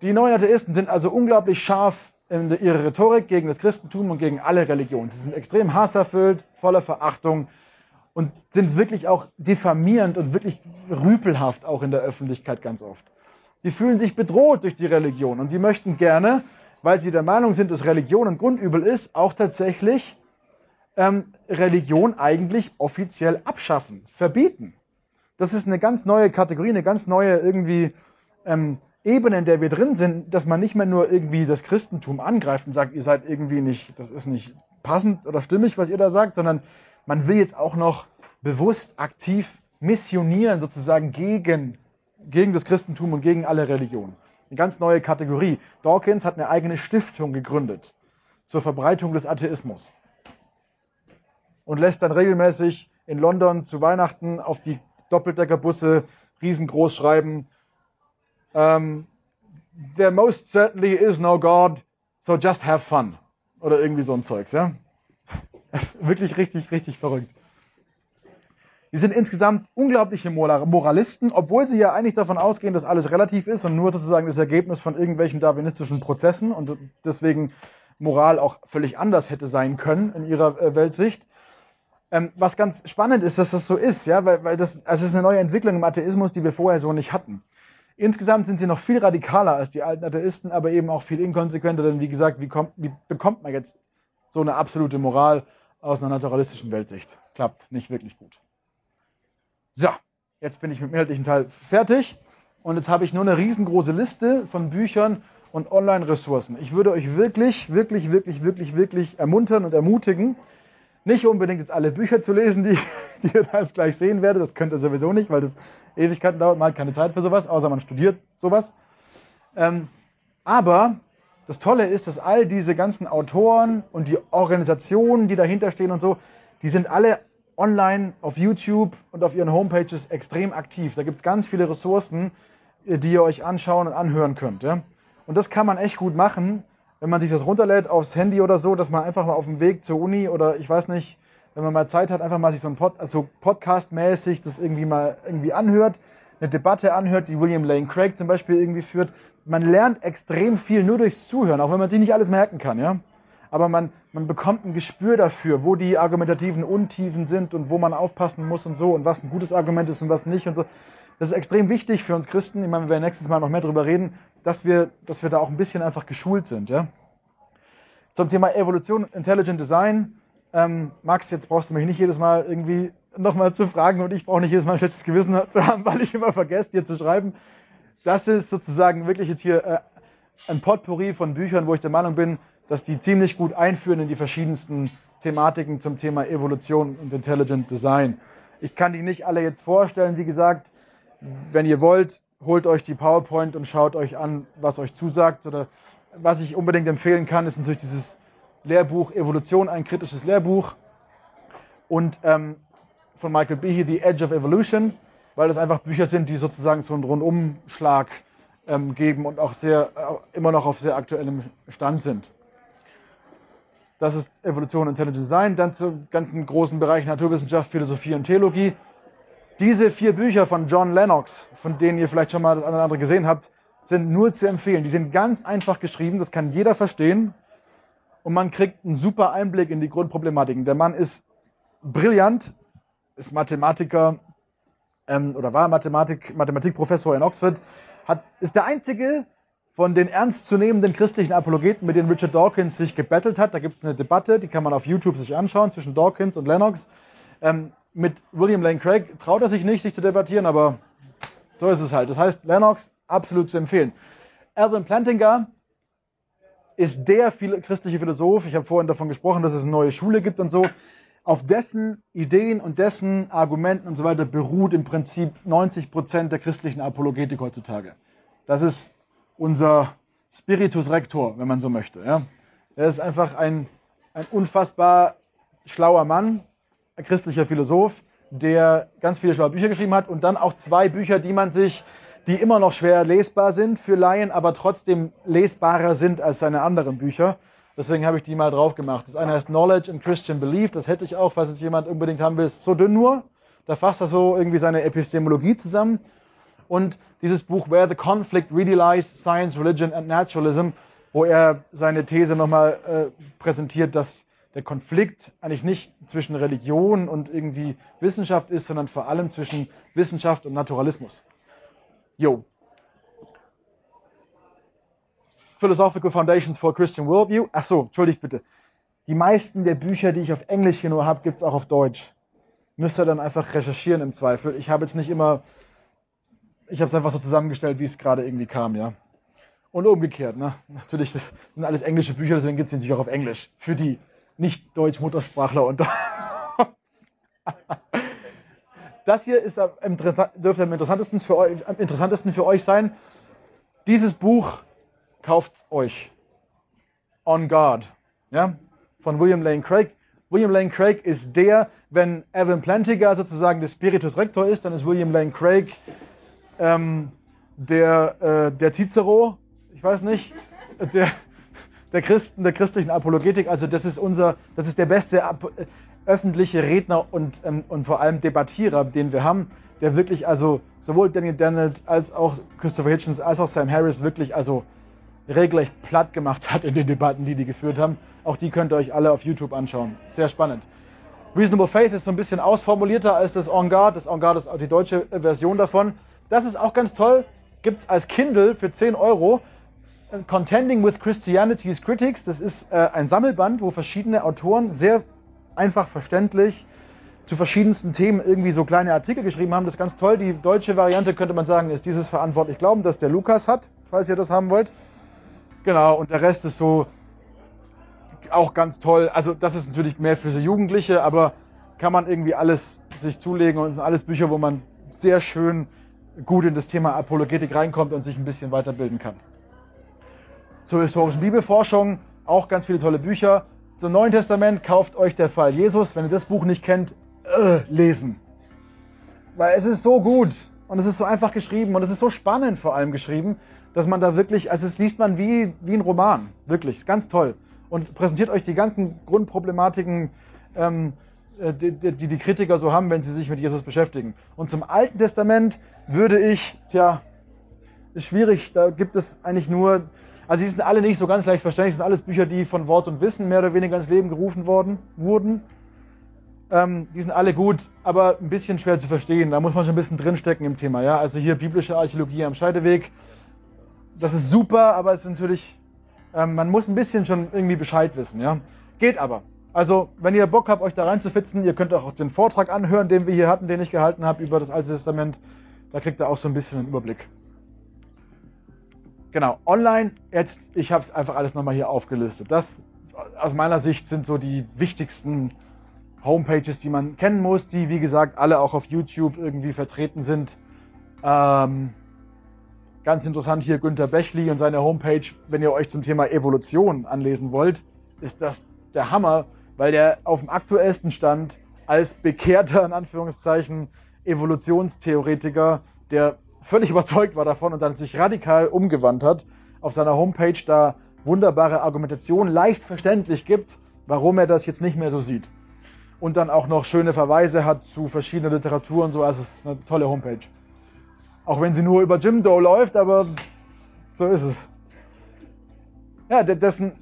Die neuen Atheisten sind also unglaublich scharf in ihrer Rhetorik gegen das Christentum und gegen alle Religionen. Sie sind extrem hasserfüllt, voller Verachtung und sind wirklich auch diffamierend und wirklich rüpelhaft auch in der Öffentlichkeit ganz oft. Die fühlen sich bedroht durch die Religion und sie möchten gerne weil sie der Meinung sind, dass Religion ein Grundübel ist, auch tatsächlich ähm, Religion eigentlich offiziell abschaffen, verbieten. Das ist eine ganz neue Kategorie, eine ganz neue irgendwie ähm, Ebene, in der wir drin sind, dass man nicht mehr nur irgendwie das Christentum angreift und sagt, ihr seid irgendwie nicht, das ist nicht passend oder stimmig, was ihr da sagt, sondern man will jetzt auch noch bewusst aktiv missionieren, sozusagen gegen, gegen das Christentum und gegen alle Religionen. Eine ganz neue Kategorie. Dawkins hat eine eigene Stiftung gegründet zur Verbreitung des Atheismus und lässt dann regelmäßig in London zu Weihnachten auf die Doppeldeckerbusse riesengroß schreiben, um, ähm, there most certainly is no God, so just have fun. Oder irgendwie so ein Zeugs, ja. Das ist wirklich richtig, richtig verrückt. Die sind insgesamt unglaubliche Moralisten, obwohl sie ja eigentlich davon ausgehen, dass alles relativ ist und nur sozusagen das Ergebnis von irgendwelchen darwinistischen Prozessen und deswegen Moral auch völlig anders hätte sein können in ihrer äh, Weltsicht. Ähm, was ganz spannend ist, dass das so ist, ja, weil, weil das, also es ist eine neue Entwicklung im Atheismus, die wir vorher so nicht hatten. Insgesamt sind sie noch viel radikaler als die alten Atheisten, aber eben auch viel inkonsequenter, denn wie gesagt, wie, kommt, wie bekommt man jetzt so eine absolute Moral aus einer naturalistischen Weltsicht? Klappt nicht wirklich gut. So, jetzt bin ich mit dem inhaltlichen Teil fertig und jetzt habe ich nur eine riesengroße Liste von Büchern und Online-Ressourcen. Ich würde euch wirklich, wirklich, wirklich, wirklich, wirklich ermuntern und ermutigen, nicht unbedingt jetzt alle Bücher zu lesen, die, die ihr da jetzt gleich sehen werdet. Das könnt ihr sowieso nicht, weil das Ewigkeiten dauert. Man hat keine Zeit für sowas, außer man studiert sowas. Ähm, aber das Tolle ist, dass all diese ganzen Autoren und die Organisationen, die dahinter stehen und so, die sind alle online auf YouTube und auf ihren Homepages extrem aktiv. Da gibt es ganz viele Ressourcen, äh, die ihr euch anschauen und anhören könnt. Ja? Und das kann man echt gut machen, wenn man sich das runterlädt aufs Handy oder so, dass man einfach mal auf dem Weg zur Uni oder ich weiß nicht, wenn man mal Zeit hat, einfach mal sich so ein Pod, also Podcast-mäßig das irgendwie mal irgendwie anhört, eine Debatte anhört, die William Lane Craig zum Beispiel irgendwie führt. Man lernt extrem viel nur durchs Zuhören, auch wenn man sich nicht alles merken kann, ja aber man, man bekommt ein Gespür dafür, wo die argumentativen Untiefen sind und wo man aufpassen muss und so und was ein gutes Argument ist und was nicht und so. Das ist extrem wichtig für uns Christen, ich meine, wir werden nächstes Mal noch mehr darüber reden, dass wir, dass wir da auch ein bisschen einfach geschult sind. Ja? Zum Thema Evolution, Intelligent Design. Ähm, Max, jetzt brauchst du mich nicht jedes Mal irgendwie nochmal zu fragen und ich brauche nicht jedes Mal ein schlechtes Gewissen zu haben, weil ich immer vergesse, dir zu schreiben. Das ist sozusagen wirklich jetzt hier äh, ein Potpourri von Büchern, wo ich der Meinung bin, dass die ziemlich gut einführen in die verschiedensten Thematiken zum Thema Evolution und Intelligent Design. Ich kann die nicht alle jetzt vorstellen, wie gesagt. Wenn ihr wollt, holt euch die PowerPoint und schaut euch an, was euch zusagt. Oder was ich unbedingt empfehlen kann, ist natürlich dieses Lehrbuch Evolution, ein kritisches Lehrbuch. Und ähm, von Michael Behe, The Edge of Evolution, weil das einfach Bücher sind, die sozusagen so einen Rundumschlag ähm, geben und auch sehr, äh, immer noch auf sehr aktuellem Stand sind. Das ist Evolution und Intelligent Design. Dann zum ganzen großen Bereich Naturwissenschaft, Philosophie und Theologie. Diese vier Bücher von John Lennox, von denen ihr vielleicht schon mal das eine oder andere gesehen habt, sind nur zu empfehlen. Die sind ganz einfach geschrieben, das kann jeder verstehen. Und man kriegt einen super Einblick in die Grundproblematiken. Der Mann ist brillant, ist Mathematiker ähm, oder war Mathematik, Mathematikprofessor in Oxford, hat, ist der einzige von den ernstzunehmenden christlichen Apologeten, mit denen Richard Dawkins sich gebettelt hat. Da gibt es eine Debatte, die kann man auf YouTube sich anschauen, zwischen Dawkins und Lennox. Ähm, mit William Lane Craig traut er sich nicht, sich zu debattieren, aber so ist es halt. Das heißt, Lennox absolut zu empfehlen. Alvin Plantinga ist der christliche Philosoph, ich habe vorhin davon gesprochen, dass es eine neue Schule gibt und so, auf dessen Ideen und dessen Argumenten und so weiter beruht im Prinzip 90 Prozent der christlichen Apologetik heutzutage. Das ist unser Spiritus Rector, wenn man so möchte. Ja. Er ist einfach ein, ein unfassbar schlauer Mann, ein christlicher Philosoph, der ganz viele schlaue Bücher geschrieben hat und dann auch zwei Bücher, die man sich, die immer noch schwer lesbar sind für Laien, aber trotzdem lesbarer sind als seine anderen Bücher. Deswegen habe ich die mal drauf gemacht. Das eine heißt Knowledge and Christian Belief. Das hätte ich auch, falls es jemand unbedingt haben will. Ist so dünn nur. Da fasst er so irgendwie seine Epistemologie zusammen und dieses Buch Where the Conflict Really Lies, Science, Religion and Naturalism, wo er seine These nochmal äh, präsentiert, dass der Konflikt eigentlich nicht zwischen Religion und irgendwie Wissenschaft ist, sondern vor allem zwischen Wissenschaft und Naturalismus. Jo. Philosophical Foundations for Christian Worldview. Ach so, entschuldigt bitte. Die meisten der Bücher, die ich auf Englisch hier nur habe, gibt es auch auf Deutsch. Müsst ihr dann einfach recherchieren im Zweifel. Ich habe jetzt nicht immer, ich habe es einfach so zusammengestellt, wie es gerade irgendwie kam, ja. Und umgekehrt, ne? Natürlich, das sind alles englische Bücher, deswegen gibt es natürlich auch auf Englisch. Für die nicht-Deutsch-Muttersprachler unter uns. Das hier ist am, dürfte am interessantesten, für euch, am interessantesten für euch sein. Dieses Buch kauft euch. On Guard. Ja? Von William Lane Craig. William Lane Craig ist der, wenn Evan Plantiga sozusagen der Spiritus Rector ist, dann ist William Lane Craig ähm, der, äh, der Cicero, ich weiß nicht, der, der Christen, der christlichen Apologetik. Also das ist unser, das ist der beste öffentliche Redner und, ähm, und vor allem Debattierer, den wir haben, der wirklich also sowohl Daniel Dennett als auch Christopher Hitchens als auch Sam Harris wirklich also regelrecht platt gemacht hat in den Debatten, die die geführt haben. Auch die könnt ihr euch alle auf YouTube anschauen. Sehr spannend. Reasonable Faith ist so ein bisschen ausformulierter als das En Garde. Das En Garde ist auch die deutsche Version davon. Das ist auch ganz toll. Gibt es als Kindle für 10 Euro. Contending with Christianity's Critics. Das ist äh, ein Sammelband, wo verschiedene Autoren sehr einfach verständlich zu verschiedensten Themen irgendwie so kleine Artikel geschrieben haben. Das ist ganz toll. Die deutsche Variante könnte man sagen, ist dieses verantwortlich glauben, dass der Lukas hat, falls ihr das haben wollt. Genau, und der Rest ist so auch ganz toll. Also das ist natürlich mehr für so Jugendliche, aber kann man irgendwie alles sich zulegen und es sind alles Bücher, wo man sehr schön gut in das Thema Apologetik reinkommt und sich ein bisschen weiterbilden kann. Zur historischen Bibelforschung auch ganz viele tolle Bücher zum Neuen Testament kauft euch der Fall Jesus. Wenn ihr das Buch nicht kennt, äh, lesen. Weil es ist so gut und es ist so einfach geschrieben und es ist so spannend vor allem geschrieben, dass man da wirklich, also es liest man wie, wie ein Roman. Wirklich, ist ganz toll. Und präsentiert euch die ganzen Grundproblematiken, ähm, äh, die, die, die Kritiker so haben, wenn sie sich mit Jesus beschäftigen. Und zum Alten Testament würde ich, tja, ist schwierig, da gibt es eigentlich nur also sie sind alle nicht so ganz leicht verständlich, sind alles Bücher, die von Wort und Wissen mehr oder weniger ins Leben gerufen worden, wurden. Ähm, die sind alle gut, aber ein bisschen schwer zu verstehen. Da muss man schon ein bisschen drinstecken im Thema. Ja? Also hier biblische Archäologie am Scheideweg. Das ist super, aber es ist natürlich, ähm, man muss ein bisschen schon irgendwie Bescheid wissen. Ja? Geht aber. Also, wenn ihr Bock habt, euch da reinzufitzen, ihr könnt auch den Vortrag anhören, den wir hier hatten, den ich gehalten habe über das Alte Testament. Da kriegt ihr auch so ein bisschen einen Überblick. Genau, online, jetzt, ich habe es einfach alles nochmal hier aufgelistet. Das aus meiner Sicht sind so die wichtigsten Homepages, die man kennen muss, die wie gesagt alle auch auf YouTube irgendwie vertreten sind. Ähm, ganz interessant hier Günter Bechli und seine Homepage. Wenn ihr euch zum Thema Evolution anlesen wollt, ist das der Hammer, weil der auf dem aktuellsten Stand als bekehrter, in Anführungszeichen, Evolutionstheoretiker, der völlig überzeugt war davon und dann sich radikal umgewandt hat, auf seiner Homepage da wunderbare Argumentation leicht verständlich gibt, warum er das jetzt nicht mehr so sieht. Und dann auch noch schöne Verweise hat zu verschiedener Literatur und so. Also es ist eine tolle Homepage. Auch wenn sie nur über Jim Doe läuft, aber so ist es. Ja, dessen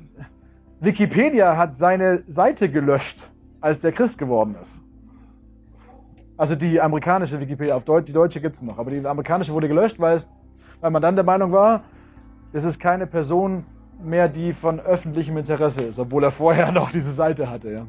Wikipedia hat seine Seite gelöscht, als der Christ geworden ist. Also die amerikanische Wikipedia, auf Deutsch, die deutsche gibt es noch, aber die amerikanische wurde gelöscht, weil, es, weil man dann der Meinung war, das ist keine Person mehr, die von öffentlichem Interesse ist, obwohl er vorher noch diese Seite hatte. Ja.